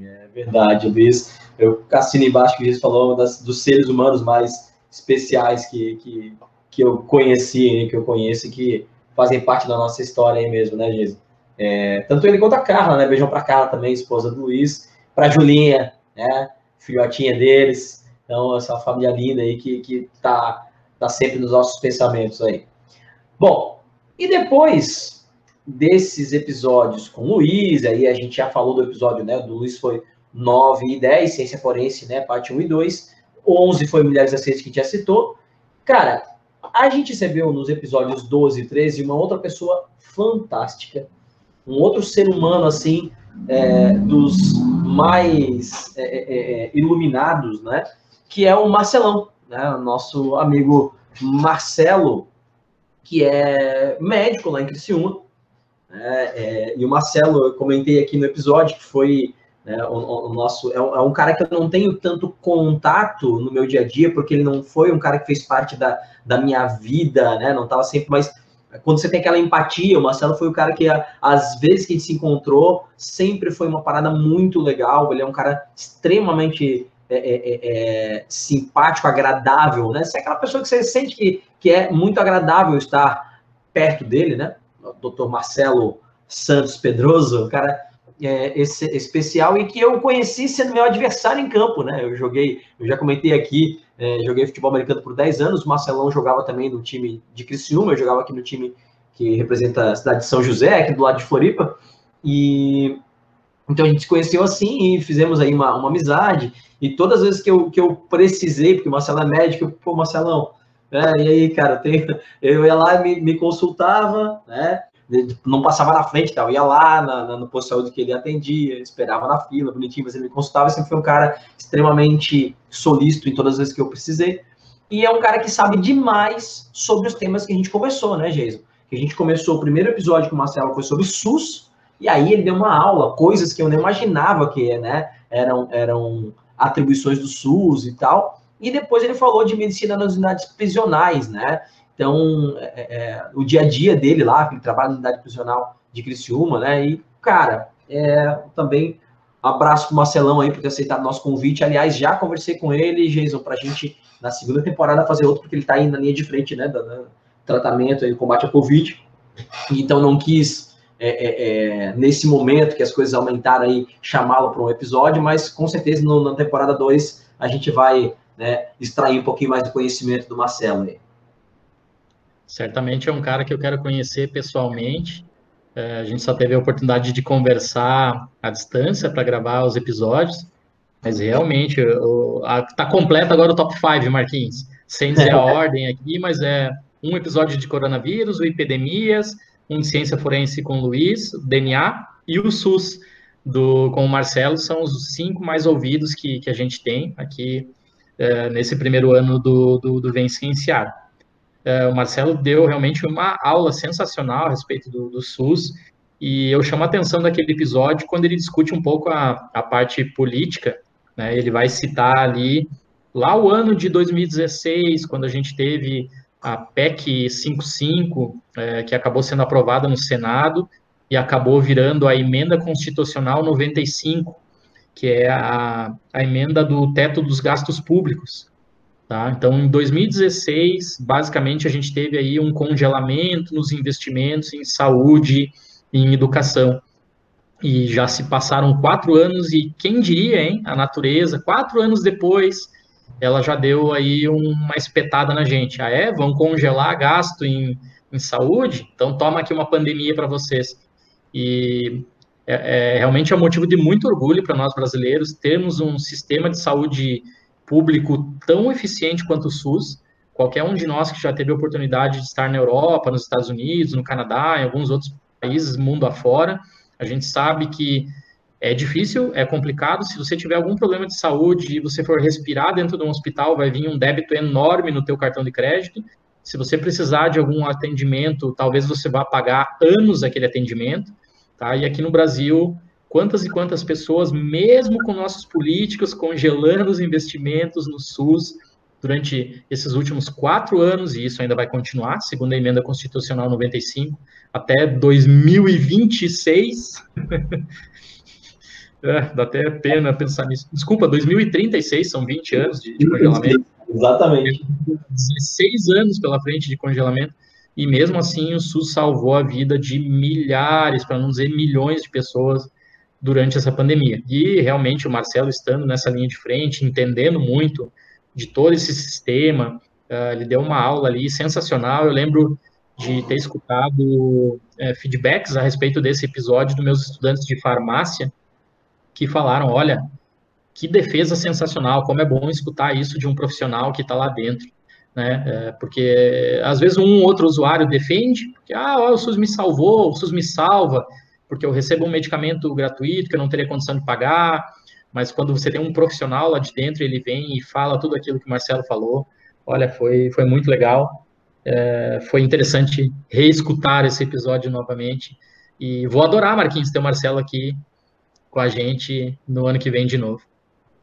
Speaker 1: É verdade, Luiz. Eu assino embaixo que o Luiz falou das, dos seres humanos mais especiais que, que, que eu conheci, que eu conheço, que fazem parte da nossa história aí mesmo, né, Giz? É, tanto ele quanto a Carla, né? Beijão pra Carla também, esposa do Luiz, pra Julinha, né? Filhotinha deles. Então, essa família linda aí que, que tá, tá sempre nos nossos pensamentos aí. Bom, e depois desses episódios com o Luiz, aí a gente já falou do episódio, né? Do Luiz foi 9 e 10, Ciência Forense, né? Parte 1 e 2. 11 foi Mulheres Aceitas que já citou. Cara, a gente recebeu nos episódios 12 e 13 uma outra pessoa fantástica, um outro ser humano, assim, é, dos mais é, é, é, iluminados, né? Que é o Marcelão, né? Nosso amigo Marcelo, que é médico lá em Criciúma. Né? É, e o Marcelo, eu comentei aqui no episódio, que foi né? O, o, nosso é um, é um, cara que eu não tenho tanto contato no meu dia a dia, porque ele não foi um cara que fez parte da, da minha vida, né? Não estava sempre, mas quando você tem aquela empatia, o Marcelo foi o cara que, às vezes que a gente se encontrou, sempre foi uma parada muito legal. Ele é um cara extremamente é, é, é, é simpático, agradável, né? Você é aquela pessoa que você sente que, que é muito agradável estar perto dele, né? O doutor Marcelo Santos Pedroso, o cara é, esse, especial e que eu conheci sendo meu adversário em campo, né? Eu joguei, eu já comentei aqui, é, joguei futebol americano por 10 anos, Marcelão jogava também no time de Criciúma, eu jogava aqui no time que representa a cidade de São José, aqui do lado de Floripa, e Então a gente se conheceu assim e fizemos aí uma, uma amizade. E todas as vezes que eu, que eu precisei, porque o Marcelo é médico, eu, pô, Marcelão, né? E aí, cara, eu, eu ia lá e me, me consultava, né? Não passava na frente, tal. ia lá na, na, no posto de saúde que ele atendia, esperava na fila, bonitinho, mas ele me consultava. Sempre foi um cara extremamente solícito em todas as vezes que eu precisei. E é um cara que sabe demais sobre os temas que a gente conversou, né, Jason? Que a gente começou o primeiro episódio com o Marcelo foi sobre SUS, e aí ele deu uma aula, coisas que eu não imaginava que né, eram, eram atribuições do SUS e tal. E depois ele falou de medicina nas unidades prisionais, né? Então, é, é, o dia a dia dele lá, que ele trabalha na unidade prisional de Criciúma, né? E, cara, é, também abraço pro Marcelão aí por ter aceitado nosso convite. Aliás, já conversei com ele, Jason, pra gente, na segunda temporada, fazer outro, porque ele tá aí na linha de frente, né? Do, do tratamento e combate à Covid. Então, não quis é, é, é, nesse momento que as coisas aumentaram aí, chamá-lo para um episódio, mas com certeza no, na temporada 2 a gente vai né, extrair um pouquinho mais do conhecimento do Marcelo aí.
Speaker 2: Certamente é um cara que eu quero conhecer pessoalmente. É, a gente só teve a oportunidade de conversar à distância para gravar os episódios, mas realmente está completo agora o top 5, Marquinhos. Sem dizer a ordem aqui, mas é um episódio de coronavírus, o epidemias, um de ciência forense com o Luiz, DNA, e o SUS do, com o Marcelo são os cinco mais ouvidos que, que a gente tem aqui é, nesse primeiro ano do, do, do Vem Cienciar. É, o Marcelo deu realmente uma aula sensacional a respeito do, do SUS, e eu chamo a atenção daquele episódio quando ele discute um pouco a, a parte política, né, ele vai citar ali lá o ano de 2016, quando a gente teve a PEC 55, é, que acabou sendo aprovada no Senado e acabou virando a emenda constitucional 95, que é a, a emenda do teto dos gastos públicos. Tá? Então, em 2016, basicamente, a gente teve aí um congelamento nos investimentos em saúde e em educação. E já se passaram quatro anos, e quem diria, hein? A natureza, quatro anos depois, ela já deu aí uma espetada na gente. Ah, é? Vão congelar gasto em, em saúde? Então toma aqui uma pandemia para vocês. E é, é, realmente é um motivo de muito orgulho para nós brasileiros termos um sistema de saúde público tão eficiente quanto o SUS. Qualquer um de nós que já teve a oportunidade de estar na Europa, nos Estados Unidos, no Canadá, em alguns outros países, mundo afora, a gente sabe que é difícil, é complicado. Se você tiver algum problema de saúde e você for respirar dentro de um hospital, vai vir um débito enorme no teu cartão de crédito. Se você precisar de algum atendimento, talvez você vá pagar anos aquele atendimento, tá? E aqui no Brasil, quantas e quantas pessoas, mesmo com nossos políticos congelando os investimentos no SUS durante esses últimos quatro anos, e isso ainda vai continuar, segundo a emenda constitucional 95, até 2026, É, dá até pena pensar nisso. Desculpa, 2036 são 20 anos de, de congelamento.
Speaker 1: Exatamente.
Speaker 2: 16 anos pela frente de congelamento. E mesmo assim, o SUS salvou a vida de milhares, para não dizer milhões de pessoas durante essa pandemia. E realmente o Marcelo estando nessa linha de frente, entendendo muito de todo esse sistema, uh, ele deu uma aula ali sensacional. Eu lembro de ter escutado uh, feedbacks a respeito desse episódio dos meus estudantes de farmácia, que falaram: olha, que defesa sensacional, como é bom escutar isso de um profissional que está lá dentro. Né? É, porque às vezes um outro usuário defende, que ah, o SUS me salvou, o SUS me salva, porque eu recebo um medicamento gratuito que eu não teria condição de pagar, mas quando você tem um profissional lá de dentro, ele vem e fala tudo aquilo que o Marcelo falou, olha, foi, foi muito legal, é, foi interessante reescutar esse episódio novamente, e vou adorar, Marquinhos, ter o Marcelo aqui com a gente no ano que vem de novo.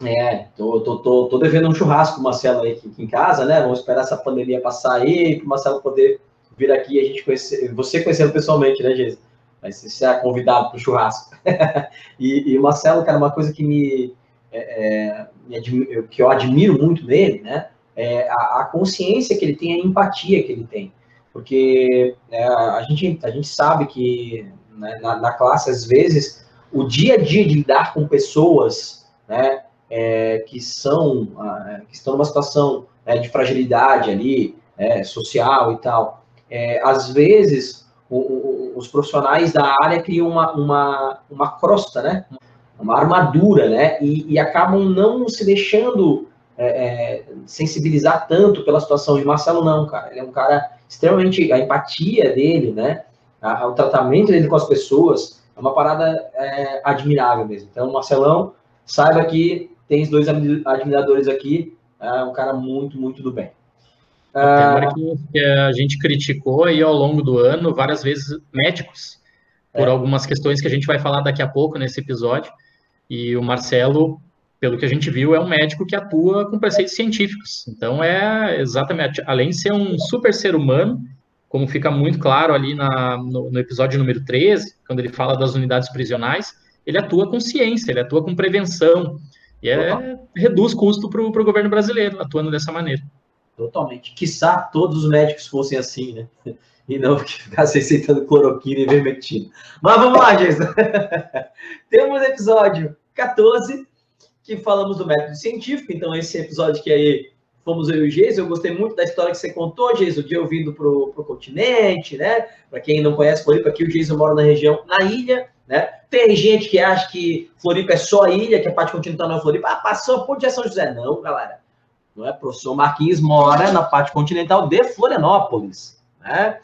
Speaker 1: É, tô, tô, tô, tô devendo um churrasco com o Marcelo aí aqui, aqui em casa, né? Vamos esperar essa pandemia passar aí, para o Marcelo poder vir aqui e a gente conhecer, você conhecendo pessoalmente, né, Geisa? Mas você é convidado para o churrasco. e, e, o Marcelo, cara, uma coisa que me, é, é que eu admiro muito nele, né? É a, a, consciência que ele tem, a empatia que ele tem. Porque é, a, gente, a gente sabe que né, na, na classe, às vezes, o dia a dia de lidar com pessoas né, é, que são que estão numa situação né, de fragilidade ali é, social e tal, é, às vezes o, os profissionais da área criam uma, uma, uma crosta, né? uma armadura, né? E, e acabam não se deixando é, é, sensibilizar tanto pela situação de Marcelo, não, cara. Ele é um cara extremamente. A empatia dele, né? A, o tratamento dele com as pessoas é uma parada é, admirável mesmo. Então, Marcelão, saiba que tem dois admiradores aqui, é um cara muito, muito do bem.
Speaker 2: Até ah, que a gente criticou aí ao longo do ano várias vezes médicos por é. algumas questões que a gente vai falar daqui a pouco nesse episódio. E o Marcelo, pelo que a gente viu, é um médico que atua com preceitos científicos. Então é exatamente, além de ser um super ser humano, como fica muito claro ali na, no, no, episódio número 13, quando ele fala das unidades prisionais, ele atua com ciência, ele atua com prevenção, e é, reduz custo para o governo brasileiro, atuando dessa maneira.
Speaker 1: Totalmente. Quiçá todos os médicos fossem assim, né? E não ficassem aceitando cloroquina e vermectina. Mas vamos lá, Jason. Temos episódio 14, que falamos do método científico. Então, esse episódio que aí fomos eu e o Jason. Eu gostei muito da história que você contou, Jason, de eu vindo para o continente, né? Para quem não conhece Floripa, aqui o Jason mora na região, na ilha, né? Tem gente que acha que Floripa é só ilha, que a parte continental não é Floripa. Ah, passou por de São José. Não, galera. Não é? Professor Marquinhos mora na parte continental de Florianópolis, né?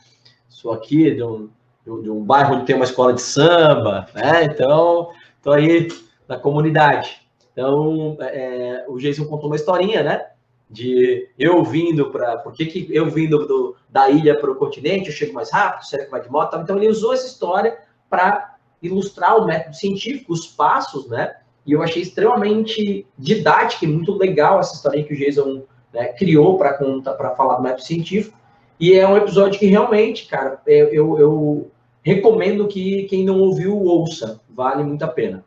Speaker 1: Sou aqui de um, de um bairro onde tem uma escola de samba, né? Então, estou aí na comunidade. Então, é, o Jason contou uma historinha, né? De eu vindo para. Por que, que eu vindo do, da ilha para o continente, eu chego mais rápido, será que vai de moto? Então, ele usou essa história para ilustrar o método científico, os passos, né? E eu achei extremamente didática e muito legal essa história que o Jason né, criou para falar do método científico. E é um episódio que realmente, cara, eu, eu, eu recomendo que quem não ouviu ouça, vale muito a pena.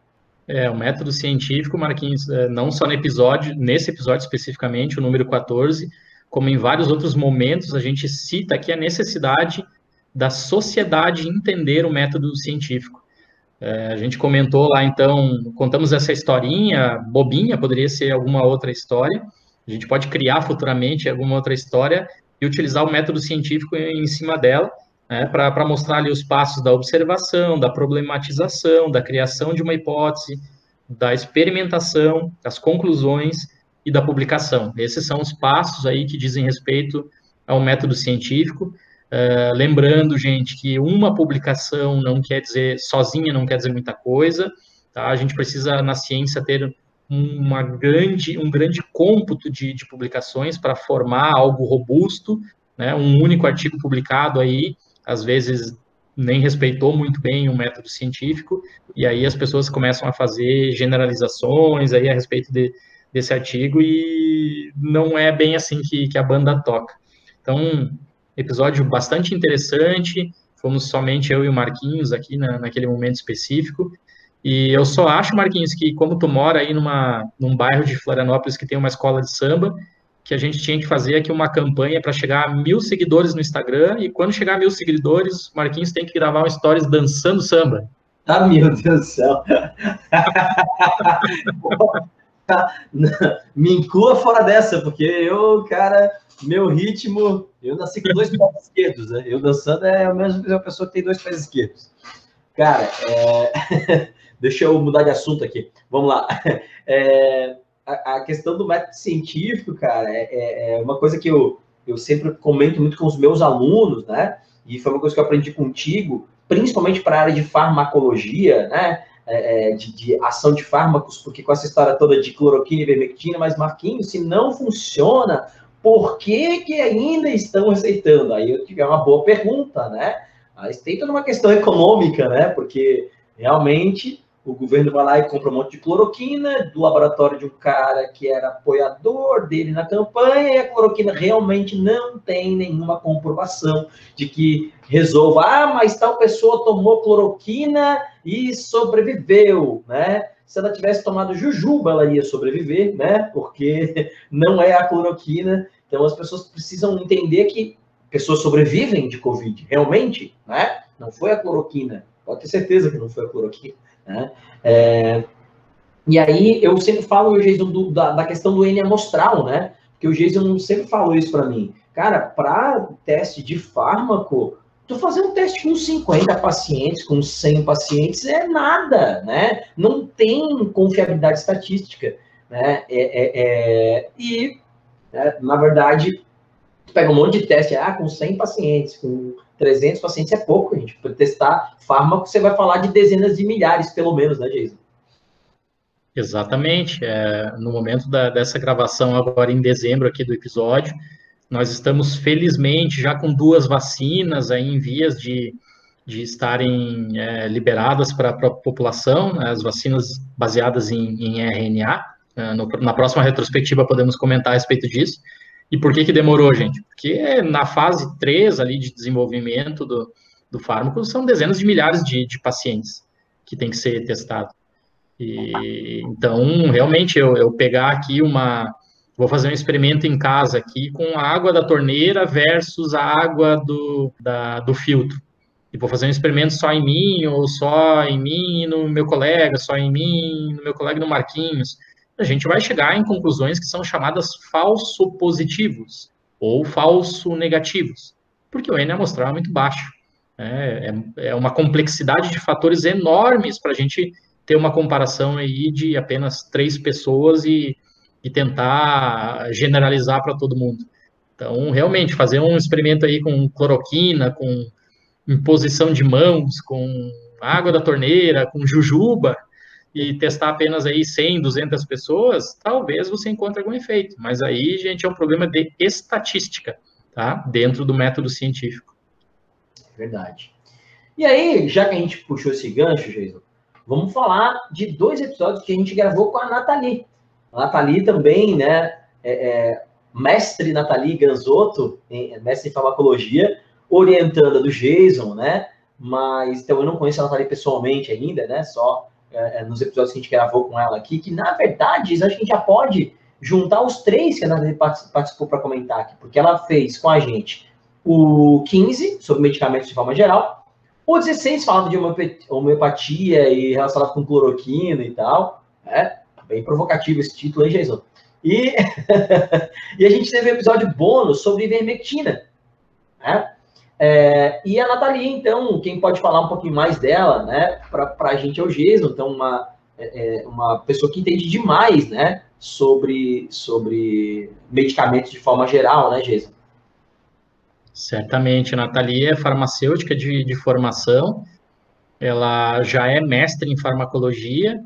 Speaker 2: É, o método científico, Marquinhos, é, não só no episódio, nesse episódio especificamente, o número 14, como em vários outros momentos, a gente cita aqui a necessidade da sociedade entender o método científico. É, a gente comentou lá, então, contamos essa historinha, bobinha, poderia ser alguma outra história. A gente pode criar futuramente alguma outra história e utilizar o método científico em cima dela, né, para mostrar ali os passos da observação, da problematização, da criação de uma hipótese, da experimentação, das conclusões e da publicação. Esses são os passos aí que dizem respeito ao método científico. Uh, lembrando, gente, que uma publicação não quer dizer, sozinha não quer dizer muita coisa, tá? A gente precisa, na ciência, ter uma grande, um grande cômputo de, de publicações para formar algo robusto, né? Um único artigo publicado aí, às vezes, nem respeitou muito bem o método científico, e aí as pessoas começam a fazer generalizações aí a respeito de, desse artigo, e não é bem assim que, que a banda toca. Então, episódio bastante interessante. Fomos somente eu e o Marquinhos aqui na, naquele momento específico. E eu só acho, Marquinhos, que como tu mora aí numa, num bairro de Florianópolis que tem uma escola de samba, que a gente tinha que fazer aqui uma campanha para chegar a mil seguidores no Instagram. E quando chegar a mil seguidores, Marquinhos tem que gravar um stories dançando samba.
Speaker 1: Ah, meu Deus do céu. Me inclua fora dessa, porque eu, cara, meu ritmo. Eu nasci com dois pés esquerdos, né? Eu dançando é a mesma pessoa que tem dois pés esquerdos. Cara, é... deixa eu mudar de assunto aqui. Vamos lá. É... A, questão do método científico, cara, é, é, é, uma coisa que eu, eu sempre comento muito com os meus alunos, né? E foi uma coisa que eu aprendi contigo, principalmente para a área de farmacologia, né? É, é, de, de, ação de fármacos, porque com essa história toda de cloroquina e vermectina, mas Marquinhos, se não funciona, por que, que ainda estão aceitando? Aí eu tive uma boa pergunta, né? Aí tem toda uma questão econômica, né? Porque realmente o governo vai lá e compra um monte de cloroquina do laboratório de um cara que era apoiador dele na campanha, e a cloroquina realmente não tem nenhuma comprovação de que resolva, ah, mas tal pessoa tomou cloroquina e sobreviveu, né? Se ela tivesse tomado jujuba, ela ia sobreviver, né? Porque não é a cloroquina. Então as pessoas precisam entender que pessoas sobrevivem de Covid, realmente, né? Não foi a cloroquina. Pode ter certeza que não foi a cloroquina. Né? É... E aí eu sempre falo, Jason, do, da, da, questão do N amostral, né? Porque o Jason sempre falou isso para mim. Cara, para teste de fármaco, Tu fazer um teste com 50 pacientes, com 100 pacientes, é nada, né? Não tem confiabilidade estatística, né? É, é, é... E, né, na verdade, tu pega um monte de teste, ah, com 100 pacientes, com 300 pacientes é pouco, gente. Para testar fármaco, você vai falar de dezenas de milhares, pelo menos, né, Jason?
Speaker 2: Exatamente. É, no momento da, dessa gravação, agora em dezembro aqui do episódio, nós estamos, felizmente, já com duas vacinas aí em vias de, de estarem é, liberadas para a população, né, as vacinas baseadas em, em RNA. É, no, na próxima retrospectiva podemos comentar a respeito disso. E por que, que demorou, gente? Porque na fase 3 ali de desenvolvimento do, do fármaco são dezenas de milhares de, de pacientes que tem que ser testado. E, então, realmente, eu, eu pegar aqui uma, Vou fazer um experimento em casa aqui com a água da torneira versus a água do, da, do filtro. E vou fazer um experimento só em mim, ou só em mim e no meu colega, só em mim, no meu colega no Marquinhos. A gente vai chegar em conclusões que são chamadas falso positivos ou falso negativos, porque o N amostral é muito baixo. É, é, é uma complexidade de fatores enormes para a gente ter uma comparação aí de apenas três pessoas e e tentar generalizar para todo mundo. Então, realmente, fazer um experimento aí com cloroquina, com imposição de mãos, com água da torneira, com jujuba, e testar apenas aí 100, 200 pessoas, talvez você encontre algum efeito. Mas aí, gente, é um problema de estatística, tá? Dentro do método científico.
Speaker 1: Verdade. E aí, já que a gente puxou esse gancho, Jason, vamos falar de dois episódios que a gente gravou com a Nathalie. A Nathalie também, né, é, é, mestre Nathalie Ganzotto, em, mestre em farmacologia, orientanda do Jason, né, mas então eu não conheço a Nathalie pessoalmente ainda, né, só é, é nos episódios que a gente gravou com ela aqui, que na verdade a gente já pode juntar os três que a Nathalie participou para comentar aqui, porque ela fez com a gente o 15, sobre medicamentos de forma geral, o 16 falava de homeopatia e relacionado com cloroquina e tal, né? Bem provocativo esse título, hein, Jason? E, e a gente teve um episódio bônus sobre ivermectina. Né? É, e a Nathalie, então, quem pode falar um pouquinho mais dela, né, para a gente é o Jason, então, uma, é, é, uma pessoa que entende demais, né, sobre, sobre medicamentos de forma geral, né, Jason?
Speaker 2: Certamente, a Nathalie é farmacêutica de, de formação, ela já é mestre em farmacologia,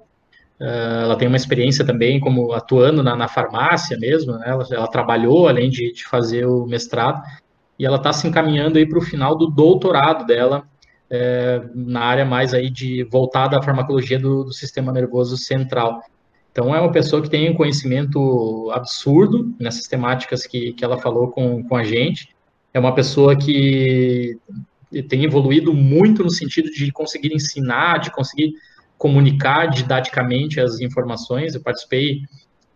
Speaker 2: Uh, ela tem uma experiência também como atuando na, na farmácia mesmo, né? ela, ela, trabalhou além de, de, fazer o mestrado, e ela está se encaminhando aí para o final do doutorado dela, é, na área mais aí de voltada à farmacologia do, do, sistema nervoso central. Então é uma pessoa que tem um conhecimento absurdo nessas temáticas que, que ela falou com, com a gente, é uma pessoa que tem evoluído muito no sentido de conseguir ensinar, de conseguir comunicar didaticamente as informações. Eu participei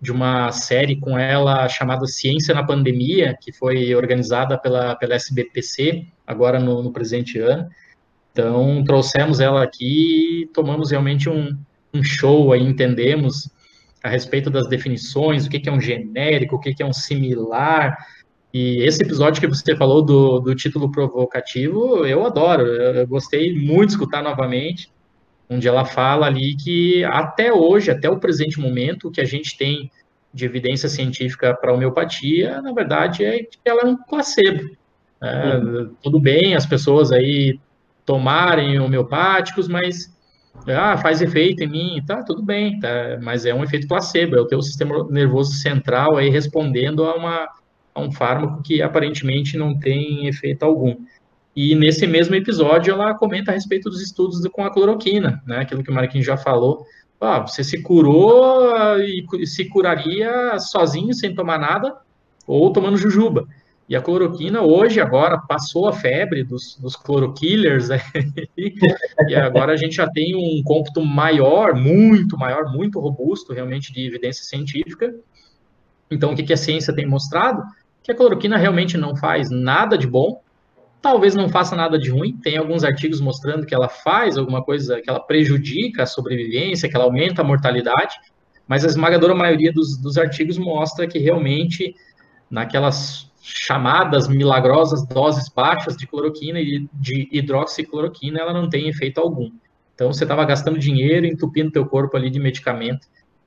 Speaker 2: de uma série com ela chamada Ciência na Pandemia, que foi organizada pela, pela SBPC, agora no, no presente ano. Então, trouxemos ela aqui e tomamos realmente um, um show aí, entendemos a respeito das definições, o que, que é um genérico, o que, que é um similar. E esse episódio que você falou do, do título provocativo, eu adoro, eu, eu gostei muito de escutar novamente onde ela fala ali que até hoje, até o presente momento, o que a gente tem de evidência científica para homeopatia, na verdade, é que ela é um placebo. É, uhum. Tudo bem as pessoas aí tomarem homeopáticos, mas ah, faz efeito em mim, tá, tudo bem, tá, mas é um efeito placebo, é o teu sistema nervoso central aí respondendo a, uma, a um fármaco que aparentemente não tem efeito algum. E nesse mesmo episódio ela comenta a respeito dos estudos com a cloroquina, né? Aquilo que o Marquinhos já falou. Ah, você se curou e se curaria sozinho, sem tomar nada, ou tomando jujuba. E a cloroquina hoje, agora, passou a febre dos, dos né? e agora a gente já tem um cômputo maior, muito maior, muito robusto, realmente, de evidência científica. Então, o que, que a ciência tem mostrado? Que a cloroquina realmente não faz nada de bom, Talvez não faça nada de ruim, tem alguns artigos mostrando que ela faz alguma coisa, que ela prejudica a sobrevivência, que ela aumenta a mortalidade, mas a esmagadora maioria dos, dos artigos mostra que realmente, naquelas chamadas milagrosas doses baixas de cloroquina e de hidroxicloroquina, ela não tem efeito algum. Então, você estava gastando dinheiro, entupindo teu corpo ali de medicamento.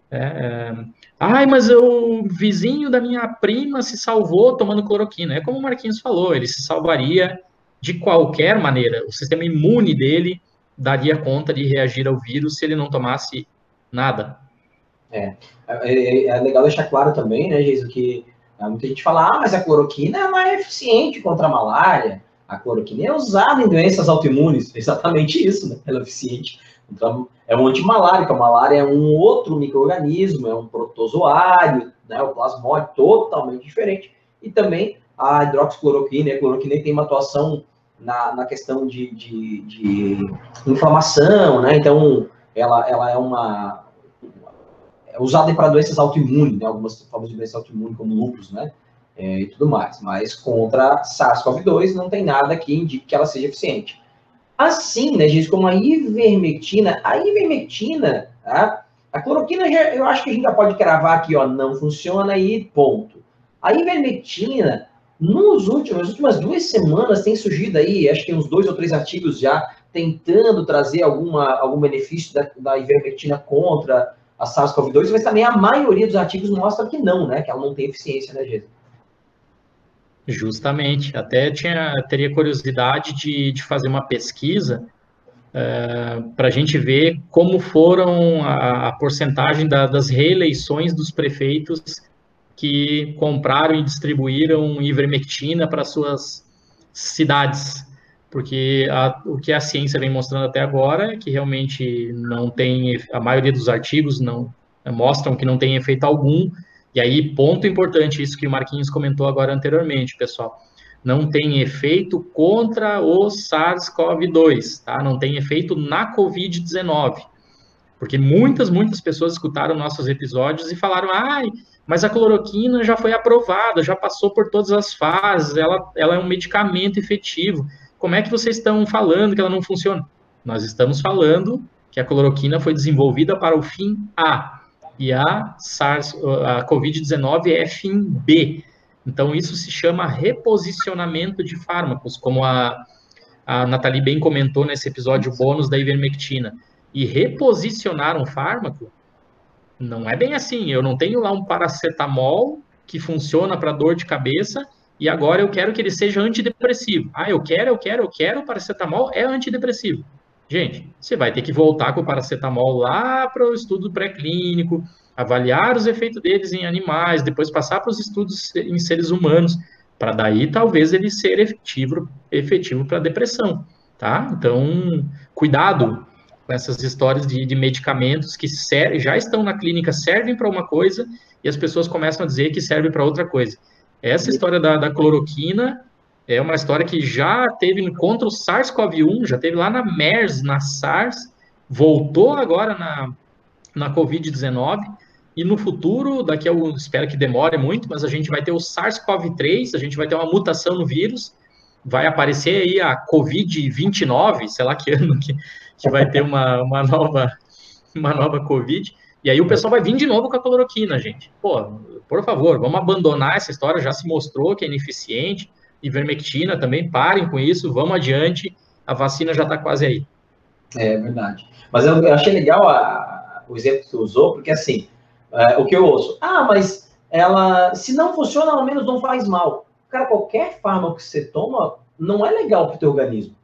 Speaker 2: É, é... Ai, mas o vizinho da minha prima se salvou tomando cloroquina. É como o Marquinhos falou, ele se salvaria de qualquer maneira. O sistema imune dele daria conta de reagir ao vírus se ele não tomasse nada.
Speaker 1: É, é, é legal deixar claro também, né, Jesus, que ah, muita gente fala, ah, mas a cloroquina é eficiente contra a malária. A cloroquina é usada em doenças autoimunes, exatamente isso, né? Ela é eficiente. Então, é um antimalárico. A malária é um outro microorganismo, é um protozoário, né? O plasmódio totalmente diferente. E também a hidroxicloroquina, a cloroquina tem uma atuação na, na questão de, de, de inflamação, né? Então, ela, ela é uma é usada para doenças autoimunes, né? Algumas formas de doença autoimune, como lúpus, né? É, e tudo mais. Mas contra SARS-CoV-2 não tem nada que indique que ela seja eficiente. Assim, né, gente, como a ivermectina, a ivermectina, tá? A cloroquina, já, eu acho que a gente já pode cravar aqui, ó, não funciona e ponto. A ivermectina, nos últimos, nas últimas duas semanas tem surgido aí, acho que uns dois ou três artigos já tentando trazer alguma, algum benefício da, da ivermectina contra a SARS-CoV-2, mas também a maioria dos artigos mostra que não, né? Que ela não tem eficiência, né, Gesa?
Speaker 2: Justamente. Até tinha, teria curiosidade de, de fazer uma pesquisa é, para a gente ver como foram a, a porcentagem da, das reeleições dos prefeitos que compraram e distribuíram ivermectina para suas cidades porque a, o que a ciência vem mostrando até agora é que realmente não tem, a maioria dos artigos não mostram que não tem efeito algum, e aí, ponto importante, isso que o Marquinhos comentou agora anteriormente, pessoal, não tem efeito contra o SARS-CoV-2, tá? Não tem efeito na COVID-19, porque muitas, muitas pessoas escutaram nossos episódios e falaram, ai, mas a cloroquina já foi aprovada, já passou por todas as fases, ela, ela é um medicamento efetivo como é que vocês estão falando que ela não funciona? Nós estamos falando que a cloroquina foi desenvolvida para o fim A e a SARS, a COVID-19 é fim B. Então isso se chama reposicionamento de fármacos, como a, a Nathalie bem comentou nesse episódio bônus da ivermectina. E reposicionar um fármaco não é bem assim. Eu não tenho lá um paracetamol que funciona para dor de cabeça e agora eu quero que ele seja antidepressivo. Ah, eu quero, eu quero, eu quero, o paracetamol é antidepressivo. Gente, você vai ter que voltar com o paracetamol lá para o estudo pré-clínico, avaliar os efeitos deles em animais, depois passar para os estudos em seres humanos, para daí talvez ele ser efetivo, efetivo para depressão, tá? Então, cuidado com essas histórias de, de medicamentos que ser, já estão na clínica, servem para uma coisa e as pessoas começam a dizer que serve para outra coisa. Essa história da, da cloroquina é uma história que já teve contra o SARS-CoV-1, já teve lá na MERS, na SARS, voltou agora na, na Covid-19, e no futuro, daqui eu espero que demore muito, mas a gente vai ter o SARS-CoV-3, a gente vai ter uma mutação no vírus, vai aparecer aí a Covid-29, sei lá que ano que, que vai ter uma, uma, nova, uma nova Covid, e aí o pessoal vai vir de novo com a cloroquina, gente. Pô, por favor, vamos abandonar essa história, já se mostrou que é ineficiente. Ivermectina também, parem com isso, vamos adiante, a vacina já está quase aí.
Speaker 1: É verdade. Mas eu, achei legal a, o exemplo que você usou, porque assim, é, o que eu ouço, ah, mas ela, se não funciona, ao menos não faz mal. Cara, qualquer fármaco que você toma não é legal para o teu organismo.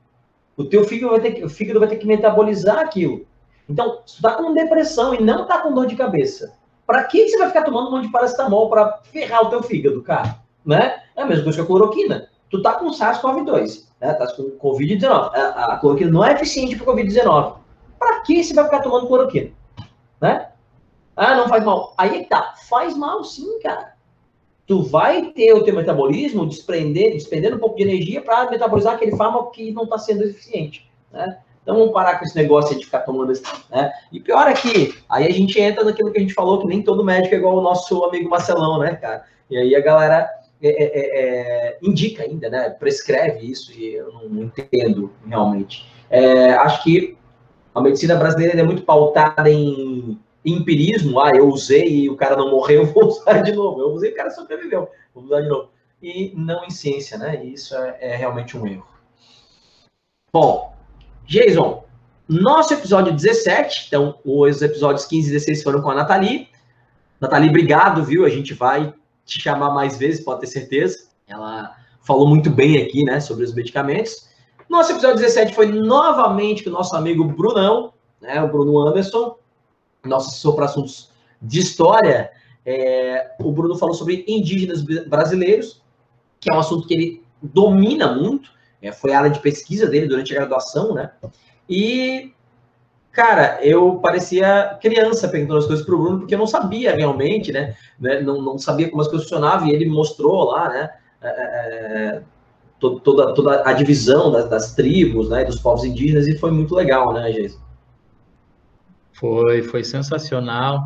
Speaker 1: O teu fígado vai ter que, o fígado vai ter que metabolizar aquilo. Então, se tu tá com depressão e não tá com dor de cabeça, para que você vai ficar tomando um monte de paracetamol para ferrar o teu fígado, cara? Né? É a mesma coisa que a cloroquina. Tu tá com SARS-CoV-2, né? Tá com Covid-19. A, a, cloroquina não é eficiente para Covid-19. Para que você vai ficar tomando cloroquina? Né? Ah, não faz mal. Aí tá, faz mal sim, cara. Tu vai ter o teu metabolismo desprender, desprendendo um pouco de energia para metabolizar aquele fármaco que não está sendo eficiente, né? Então vamos parar com esse negócio de ficar tomando esse, né? E pior é que aí a gente entra naquilo que a gente falou, que nem todo médico é igual o nosso amigo Marcelão, né, cara? E aí a galera é, é, é, é indica ainda, né? Prescreve isso e eu não entendo realmente. É, acho que a medicina brasileira é muito pautada em empirismo. Ah, eu usei e o cara não morreu, vou usar de novo. Eu usei e o cara sobreviveu, vou usar de novo. e não em ciência, né? E isso é, é realmente um erro. Bom, Jason, nosso episódio 17, então os episódios 15 e 16 foram com a Nathalie. Nathalie, obrigado, viu? A gente vai te chamar mais vezes, pode ter certeza. Ela falou muito bem aqui, né, sobre os medicamentos. Nosso episódio 17 foi novamente com o nosso amigo Brunão, né, o Bruno Anderson, nosso assessor para assuntos de história. É, o Bruno falou sobre indígenas brasileiros, que é um assunto que ele domina muito, é, foi área de pesquisa dele durante a graduação, né? E, cara, eu parecia criança perguntando as coisas para o Bruno, porque eu não sabia realmente, né? né? Não, não sabia como as coisas funcionavam, e ele mostrou lá, né? É, é, é toda, toda a divisão das, das, tribos, né? Dos povos indígenas, e foi muito legal, né, Jason?
Speaker 2: Foi, foi sensacional.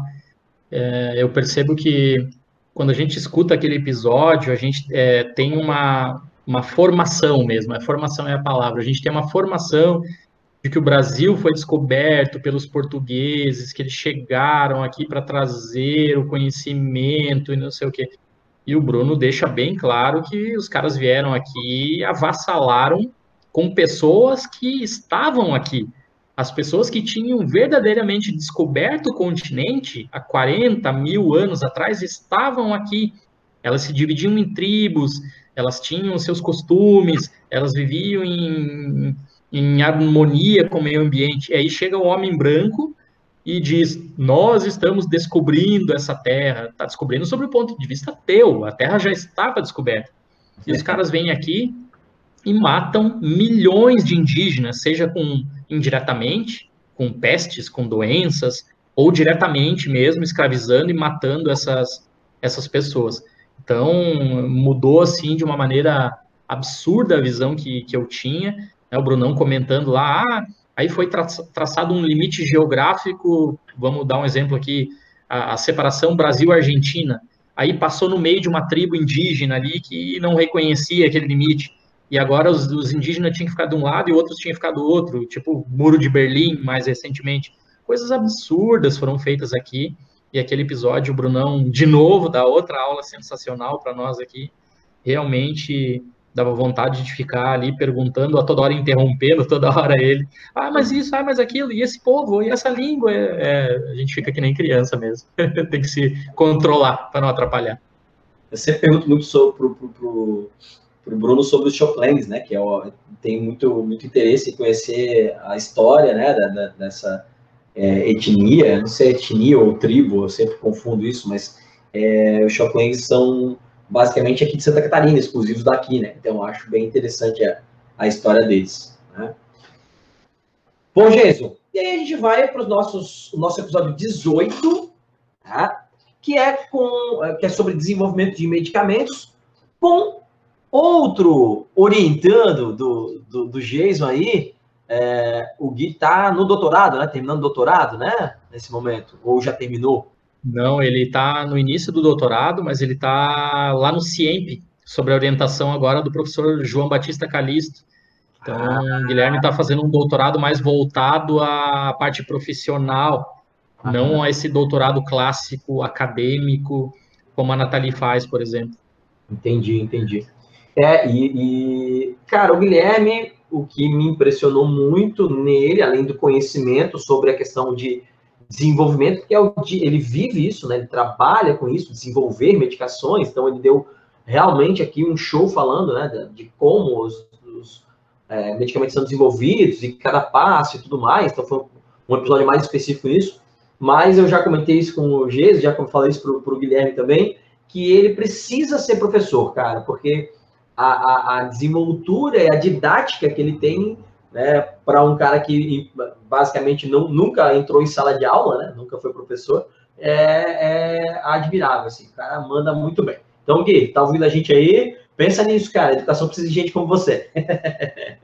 Speaker 2: É, eu percebo que quando a gente escuta aquele episódio, a gente é, tem uma, uma formação mesmo, a formação é a palavra, a gente tem uma formação de que o Brasil foi descoberto pelos portugueses, que eles chegaram aqui para trazer o conhecimento e não sei o quê. E o Bruno deixa bem claro que os caras vieram aqui e avassalaram com pessoas que estavam aqui. As pessoas que tinham verdadeiramente descoberto o continente há 40 mil anos atrás estavam aqui. Elas se dividiam em tribos, elas tinham seus costumes, elas viviam em em harmonia com o meio ambiente. E aí chega o homem branco e diz: Nós estamos descobrindo essa terra. Está descobrindo sobre o ponto de vista teu. A terra já estava descoberta. E os caras vêm aqui e matam milhões de indígenas, seja com indiretamente, com pestes, com doenças, ou diretamente mesmo, escravizando e matando essas, essas pessoas. Então, mudou assim de uma maneira absurda a visão que, que eu tinha né, o Brunão comentando lá, ah, aí foi tra traçado um limite geográfico, vamos dar um exemplo aqui, a, a separação Brasil-Argentina, aí passou no meio de uma tribo indígena ali que não reconhecia aquele limite, e agora os, os indígenas tinham que ficar de um lado e outros tinham que ficar do outro, tipo Muro de Berlim, mais recentemente. Coisas absurdas foram feitas aqui, e aquele episódio, o Brunão, de novo, dá outra aula sensacional para nós aqui, realmente dava vontade de ficar ali perguntando a toda hora, interrompendo toda hora ele. Ah, mas isso, ah, mas aquilo, e esse povo, e essa língua. É, é, a gente fica que nem criança mesmo. Tem que se controlar para não atrapalhar.
Speaker 1: Eu sempre pergunto muito sobre, pro, pro, pro, pro Bruno sobre os Choplangs, né? Que é, ó, tem muito, muito interesse em conhecer a história, né? Da, da, dessa é, etnia, não sei etnia ou tribo, eu sempre confundo isso, mas é, os Choplangs são basicamente aqui de Santa Catarina, exclusivos daqui, né? Então acho bem interessante a, a história deles. Né? Bom, Jesus, e aí a gente vai para o nosso episódio 18, tá? que, é com, que é sobre desenvolvimento de medicamentos, com outro orientando do, do, do Jason aí, é, o Gui está no doutorado, né? Terminando o doutorado, né? Nesse momento, ou já terminou?
Speaker 2: Não, ele está no início do doutorado, mas ele está lá no CIEMP, sobre a orientação agora do professor João Batista Calisto. Então, ah. Guilherme está fazendo um doutorado mais voltado à parte profissional, ah. não a esse doutorado clássico, acadêmico, como a Nathalie faz, por exemplo.
Speaker 1: Entendi, entendi. É, e, e, cara, o Guilherme, o que me impressionou muito nele, além do conhecimento sobre a questão de desenvolvimento, que é o ele vive isso, né? Ele trabalha com isso, desenvolver medicações. Então ele deu realmente aqui um show falando, né, de, de como os, os é, medicamentos são desenvolvidos e cada passo e tudo mais. Então foi um episódio mais específico nisso. Mas eu já comentei isso com o Geis, já falei isso para o Guilherme também, que ele precisa ser professor, cara, porque a, a, a desenvoltura e a didática que ele tem né, para um cara que basicamente não, nunca entrou em sala de aula, né, nunca foi professor, é, é admirável, assim, o cara manda muito bem. Então, Gui, tá ouvindo a gente aí? Pensa nisso, cara, a educação precisa de gente como você.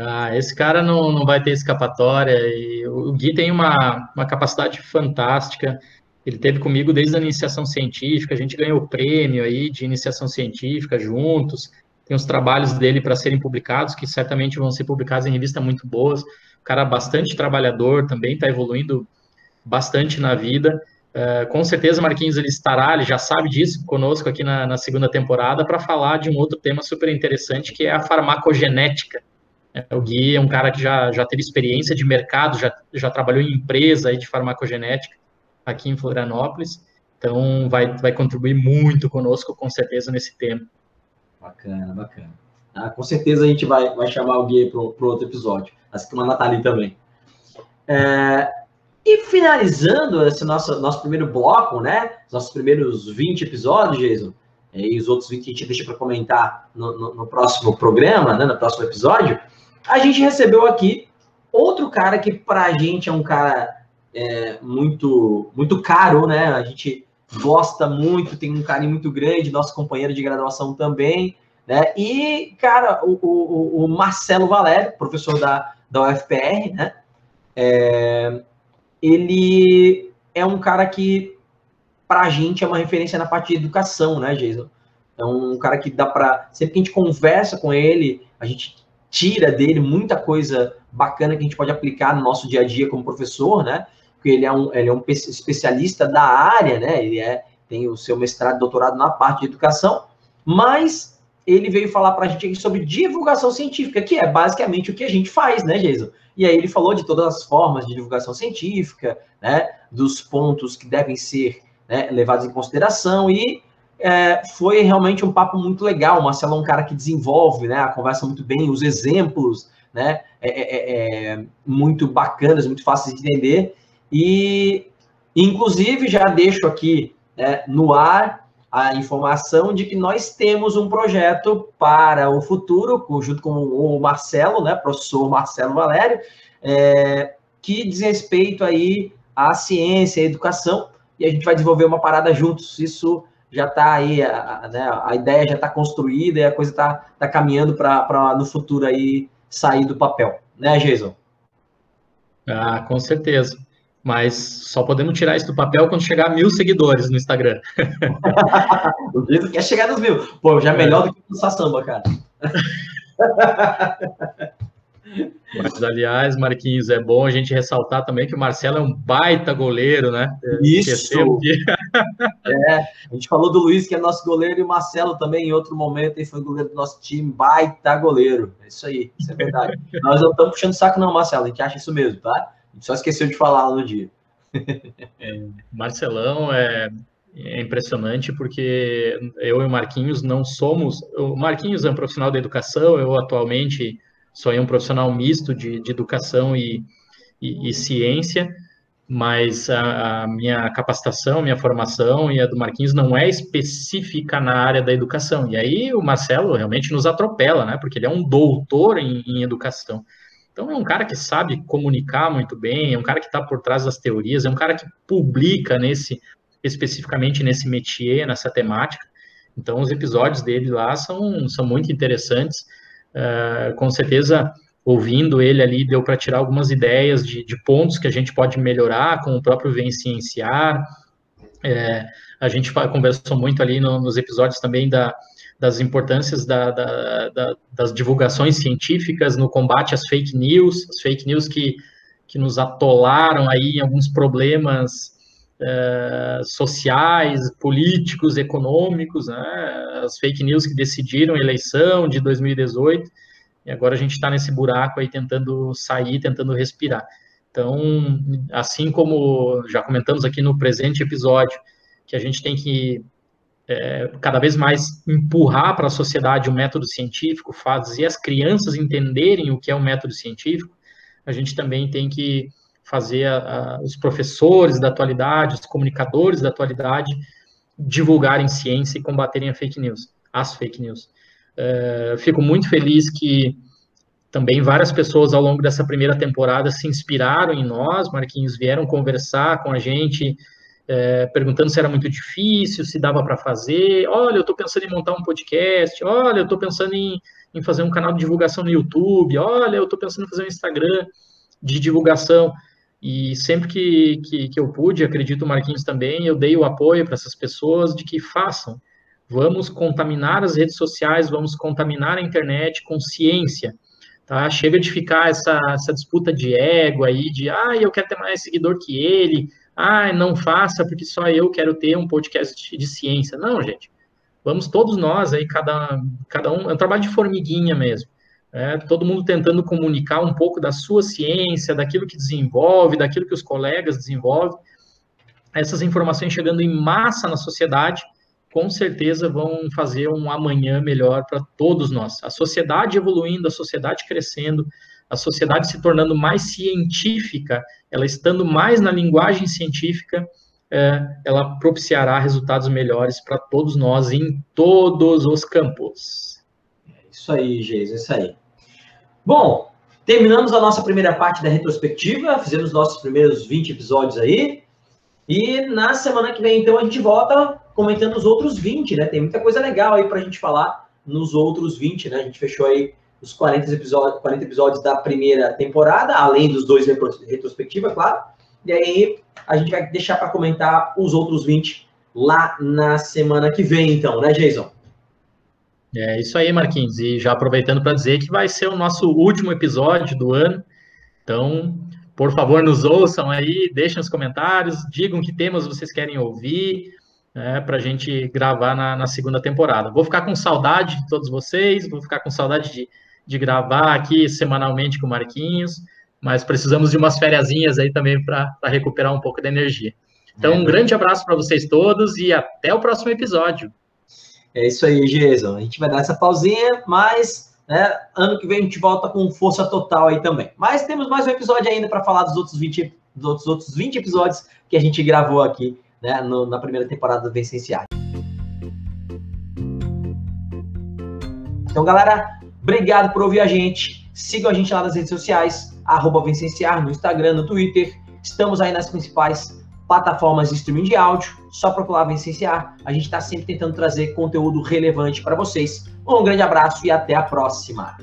Speaker 2: ah, esse cara não, não vai ter escapatória, e o Gui tem uma, uma capacidade fantástica, ele teve comigo desde a iniciação científica, a gente ganhou prêmio aí de iniciação científica juntos, tem os trabalhos dele para serem publicados, que certamente vão ser publicados em revistas muito boas. O cara bastante trabalhador também, está evoluindo bastante na vida. Uh, com certeza, Marquinhos ele estará, ele já sabe disso, conosco aqui na, na segunda temporada, para falar de um outro tema super interessante, que é a farmacogenética. É, o Gui é um cara que já, já teve experiência de mercado, já, já trabalhou em empresa aí de farmacogenética aqui em Florianópolis, então vai, vai contribuir muito conosco, com certeza, nesse tema.
Speaker 1: Bacana, bacana. Ah, com certeza a gente vai, vai chamar o Gui para outro episódio, assim como a Nathalie também. É, e finalizando esse nosso, nosso primeiro bloco, né? Os nossos primeiros 20 episódios, Jason, e os outros 20 a gente deixa para comentar no, no, no, próximo programa, né? No próximo episódio, a gente recebeu aqui outro cara que para a gente é um cara é, muito, muito caro, né? A gente gosta muito, tem um carinho muito grande, nosso companheiro de graduação também, né? E, cara, o, o, o Marcelo Valério, professor da, da UFPR, né? É, ele é um cara que, para a gente, é uma referência na parte de educação, né, Jason? É um cara que dá para. Sempre que a gente conversa com ele, a gente tira dele muita coisa bacana que a gente pode aplicar no nosso dia a dia como professor, né? Porque ele é um, ele é um especialista da área, né? Ele é, tem o seu mestrado e doutorado na parte de educação, mas ele veio falar para a gente aqui sobre divulgação científica, que é basicamente o que a gente faz, né, Jason? E aí ele falou de todas as formas de divulgação científica, né, dos pontos que devem ser né, levados em consideração e é, foi realmente um papo muito legal. O Marcelo é um cara que desenvolve, né, a conversa muito bem, os exemplos, né, é, é, é, é muito bacanas, muito fáceis de entender e, inclusive, já deixo aqui né, no ar a informação de que nós temos um projeto para o futuro, junto com o Marcelo, né, professor Marcelo Valério, é, que diz respeito aí à ciência, à educação, e a gente vai desenvolver uma parada juntos. Isso já está aí, a, né, a ideia já está construída e a coisa está tá caminhando para no futuro aí sair do papel, né, Jason?
Speaker 2: Ah, com certeza mas só podemos tirar isso do papel quando chegar a mil seguidores no Instagram.
Speaker 1: o Vitor quer chegar nos mil. Pô, já é melhor do que o samba, cara.
Speaker 2: Mas, aliás, Marquinhos, é bom a gente ressaltar também que o Marcelo é um baita goleiro, né?
Speaker 1: Isso! é, a gente falou do Luiz, que é nosso goleiro, e o Marcelo também, em outro momento, ele foi goleiro do nosso time, baita goleiro. É isso aí, isso é verdade. Nós não estamos puxando saco não, Marcelo, a gente acha isso mesmo, tá? Só esqueceu de falar no dia.
Speaker 2: É, Marcelão é, é, impressionante porque eu e o Marquinhos não somos. O Marquinhos é um profissional da educação, eu atualmente sou um profissional misto de, de educação e, e, e ciência, mas a, a, minha capacitação, minha formação e a do Marquinhos não é específica na área da educação. E aí o Marcelo realmente nos atropela, né? Porque ele é um doutor em, em educação. Então, é um cara que sabe comunicar muito bem, é um cara que está por trás das teorias, é um cara que publica nesse, especificamente nesse métier, nessa temática. Então, os episódios dele lá são, são muito interessantes. Uh, com certeza, ouvindo ele ali, deu para tirar algumas ideias de, de, pontos que a gente pode melhorar com o próprio Vem Cienciar. É, a gente conversou muito ali no, nos episódios também da, das importâncias da, da, da, das divulgações científicas no combate às fake news, as fake news que, que nos atolaram aí em alguns problemas uh, sociais, políticos, econômicos, né? as fake news que decidiram a eleição de 2018, e agora a gente está nesse buraco aí tentando sair, tentando respirar. Então, assim como já comentamos aqui no presente episódio, que a gente tem que é, cada vez mais empurrar para a sociedade o método científico, fazer as crianças entenderem o que é o método científico, a gente também tem que fazer a, a, os professores da atualidade, os comunicadores da atualidade divulgarem ciência e combaterem a fake news, as fake news. É, fico muito feliz que também várias pessoas ao longo dessa primeira temporada se inspiraram em nós, Marquinhos, vieram conversar com a gente, é, perguntando se era muito difícil, se dava para fazer. Olha, eu estou pensando em montar um podcast. Olha, eu estou pensando em, em fazer um canal de divulgação no YouTube. Olha, eu estou pensando em fazer um Instagram de divulgação. E sempre que, que, que eu pude, acredito o Marquinhos também, eu dei o apoio para essas pessoas de que façam. Vamos contaminar as redes sociais, vamos contaminar a internet com ciência. Tá? Chega de ficar essa, essa disputa de ego aí, de ah, eu quero ter mais seguidor que ele, ah, não faça porque só eu quero ter um podcast de ciência. Não, gente. Vamos todos nós aí, cada, cada um, é um trabalho de formiguinha mesmo. É, todo mundo tentando comunicar um pouco da sua ciência, daquilo que desenvolve, daquilo que os colegas desenvolvem. Essas informações chegando em massa na sociedade, com certeza vão fazer um amanhã melhor para todos nós. A sociedade evoluindo, a sociedade crescendo, a sociedade se tornando mais científica, ela estando mais na linguagem científica, é, ela propiciará resultados melhores para todos nós em todos os campos.
Speaker 1: Isso aí, Geis, isso aí. Bom, terminamos a nossa primeira parte da retrospectiva, fizemos nossos primeiros 20 episódios aí. E na semana que vem, então, a gente volta comentando os outros 20, né? Tem muita coisa legal aí para a gente falar nos outros 20, né? A gente fechou aí os 40 episódios, 40 episódios da primeira temporada, além dos dois retrospectiva, claro. E aí a gente vai deixar para comentar os outros 20 lá na semana que vem, então, né, Jason?
Speaker 2: É isso aí, Marquinhos. E já aproveitando para dizer que vai ser o nosso último episódio do ano. Então, por favor, nos ouçam aí, deixem os comentários, digam que temas vocês querem ouvir, né, para a gente gravar na, na, segunda temporada. Vou ficar com saudade de todos vocês, vou ficar com saudade de, de gravar aqui semanalmente com o Marquinhos, mas precisamos de umas férias aí também para recuperar um pouco da energia. Então, um grande abraço para vocês todos e até o próximo episódio.
Speaker 1: É isso aí, Jason. A gente vai dar essa pausinha, mas né, ano que vem a gente volta com força total aí também. Mas temos mais um episódio ainda para falar dos outros 20, dos outros, outros 20 episódios que a gente gravou aqui né, no, na primeira temporada do Vencenciar. Então, galera, obrigado por ouvir a gente. Sigam a gente lá nas redes sociais arroba no Instagram, no Twitter. Estamos aí nas principais plataformas de streaming de áudio, só procurar Vencenciar. A gente está sempre tentando trazer conteúdo relevante para vocês. Um grande abraço e até a próxima.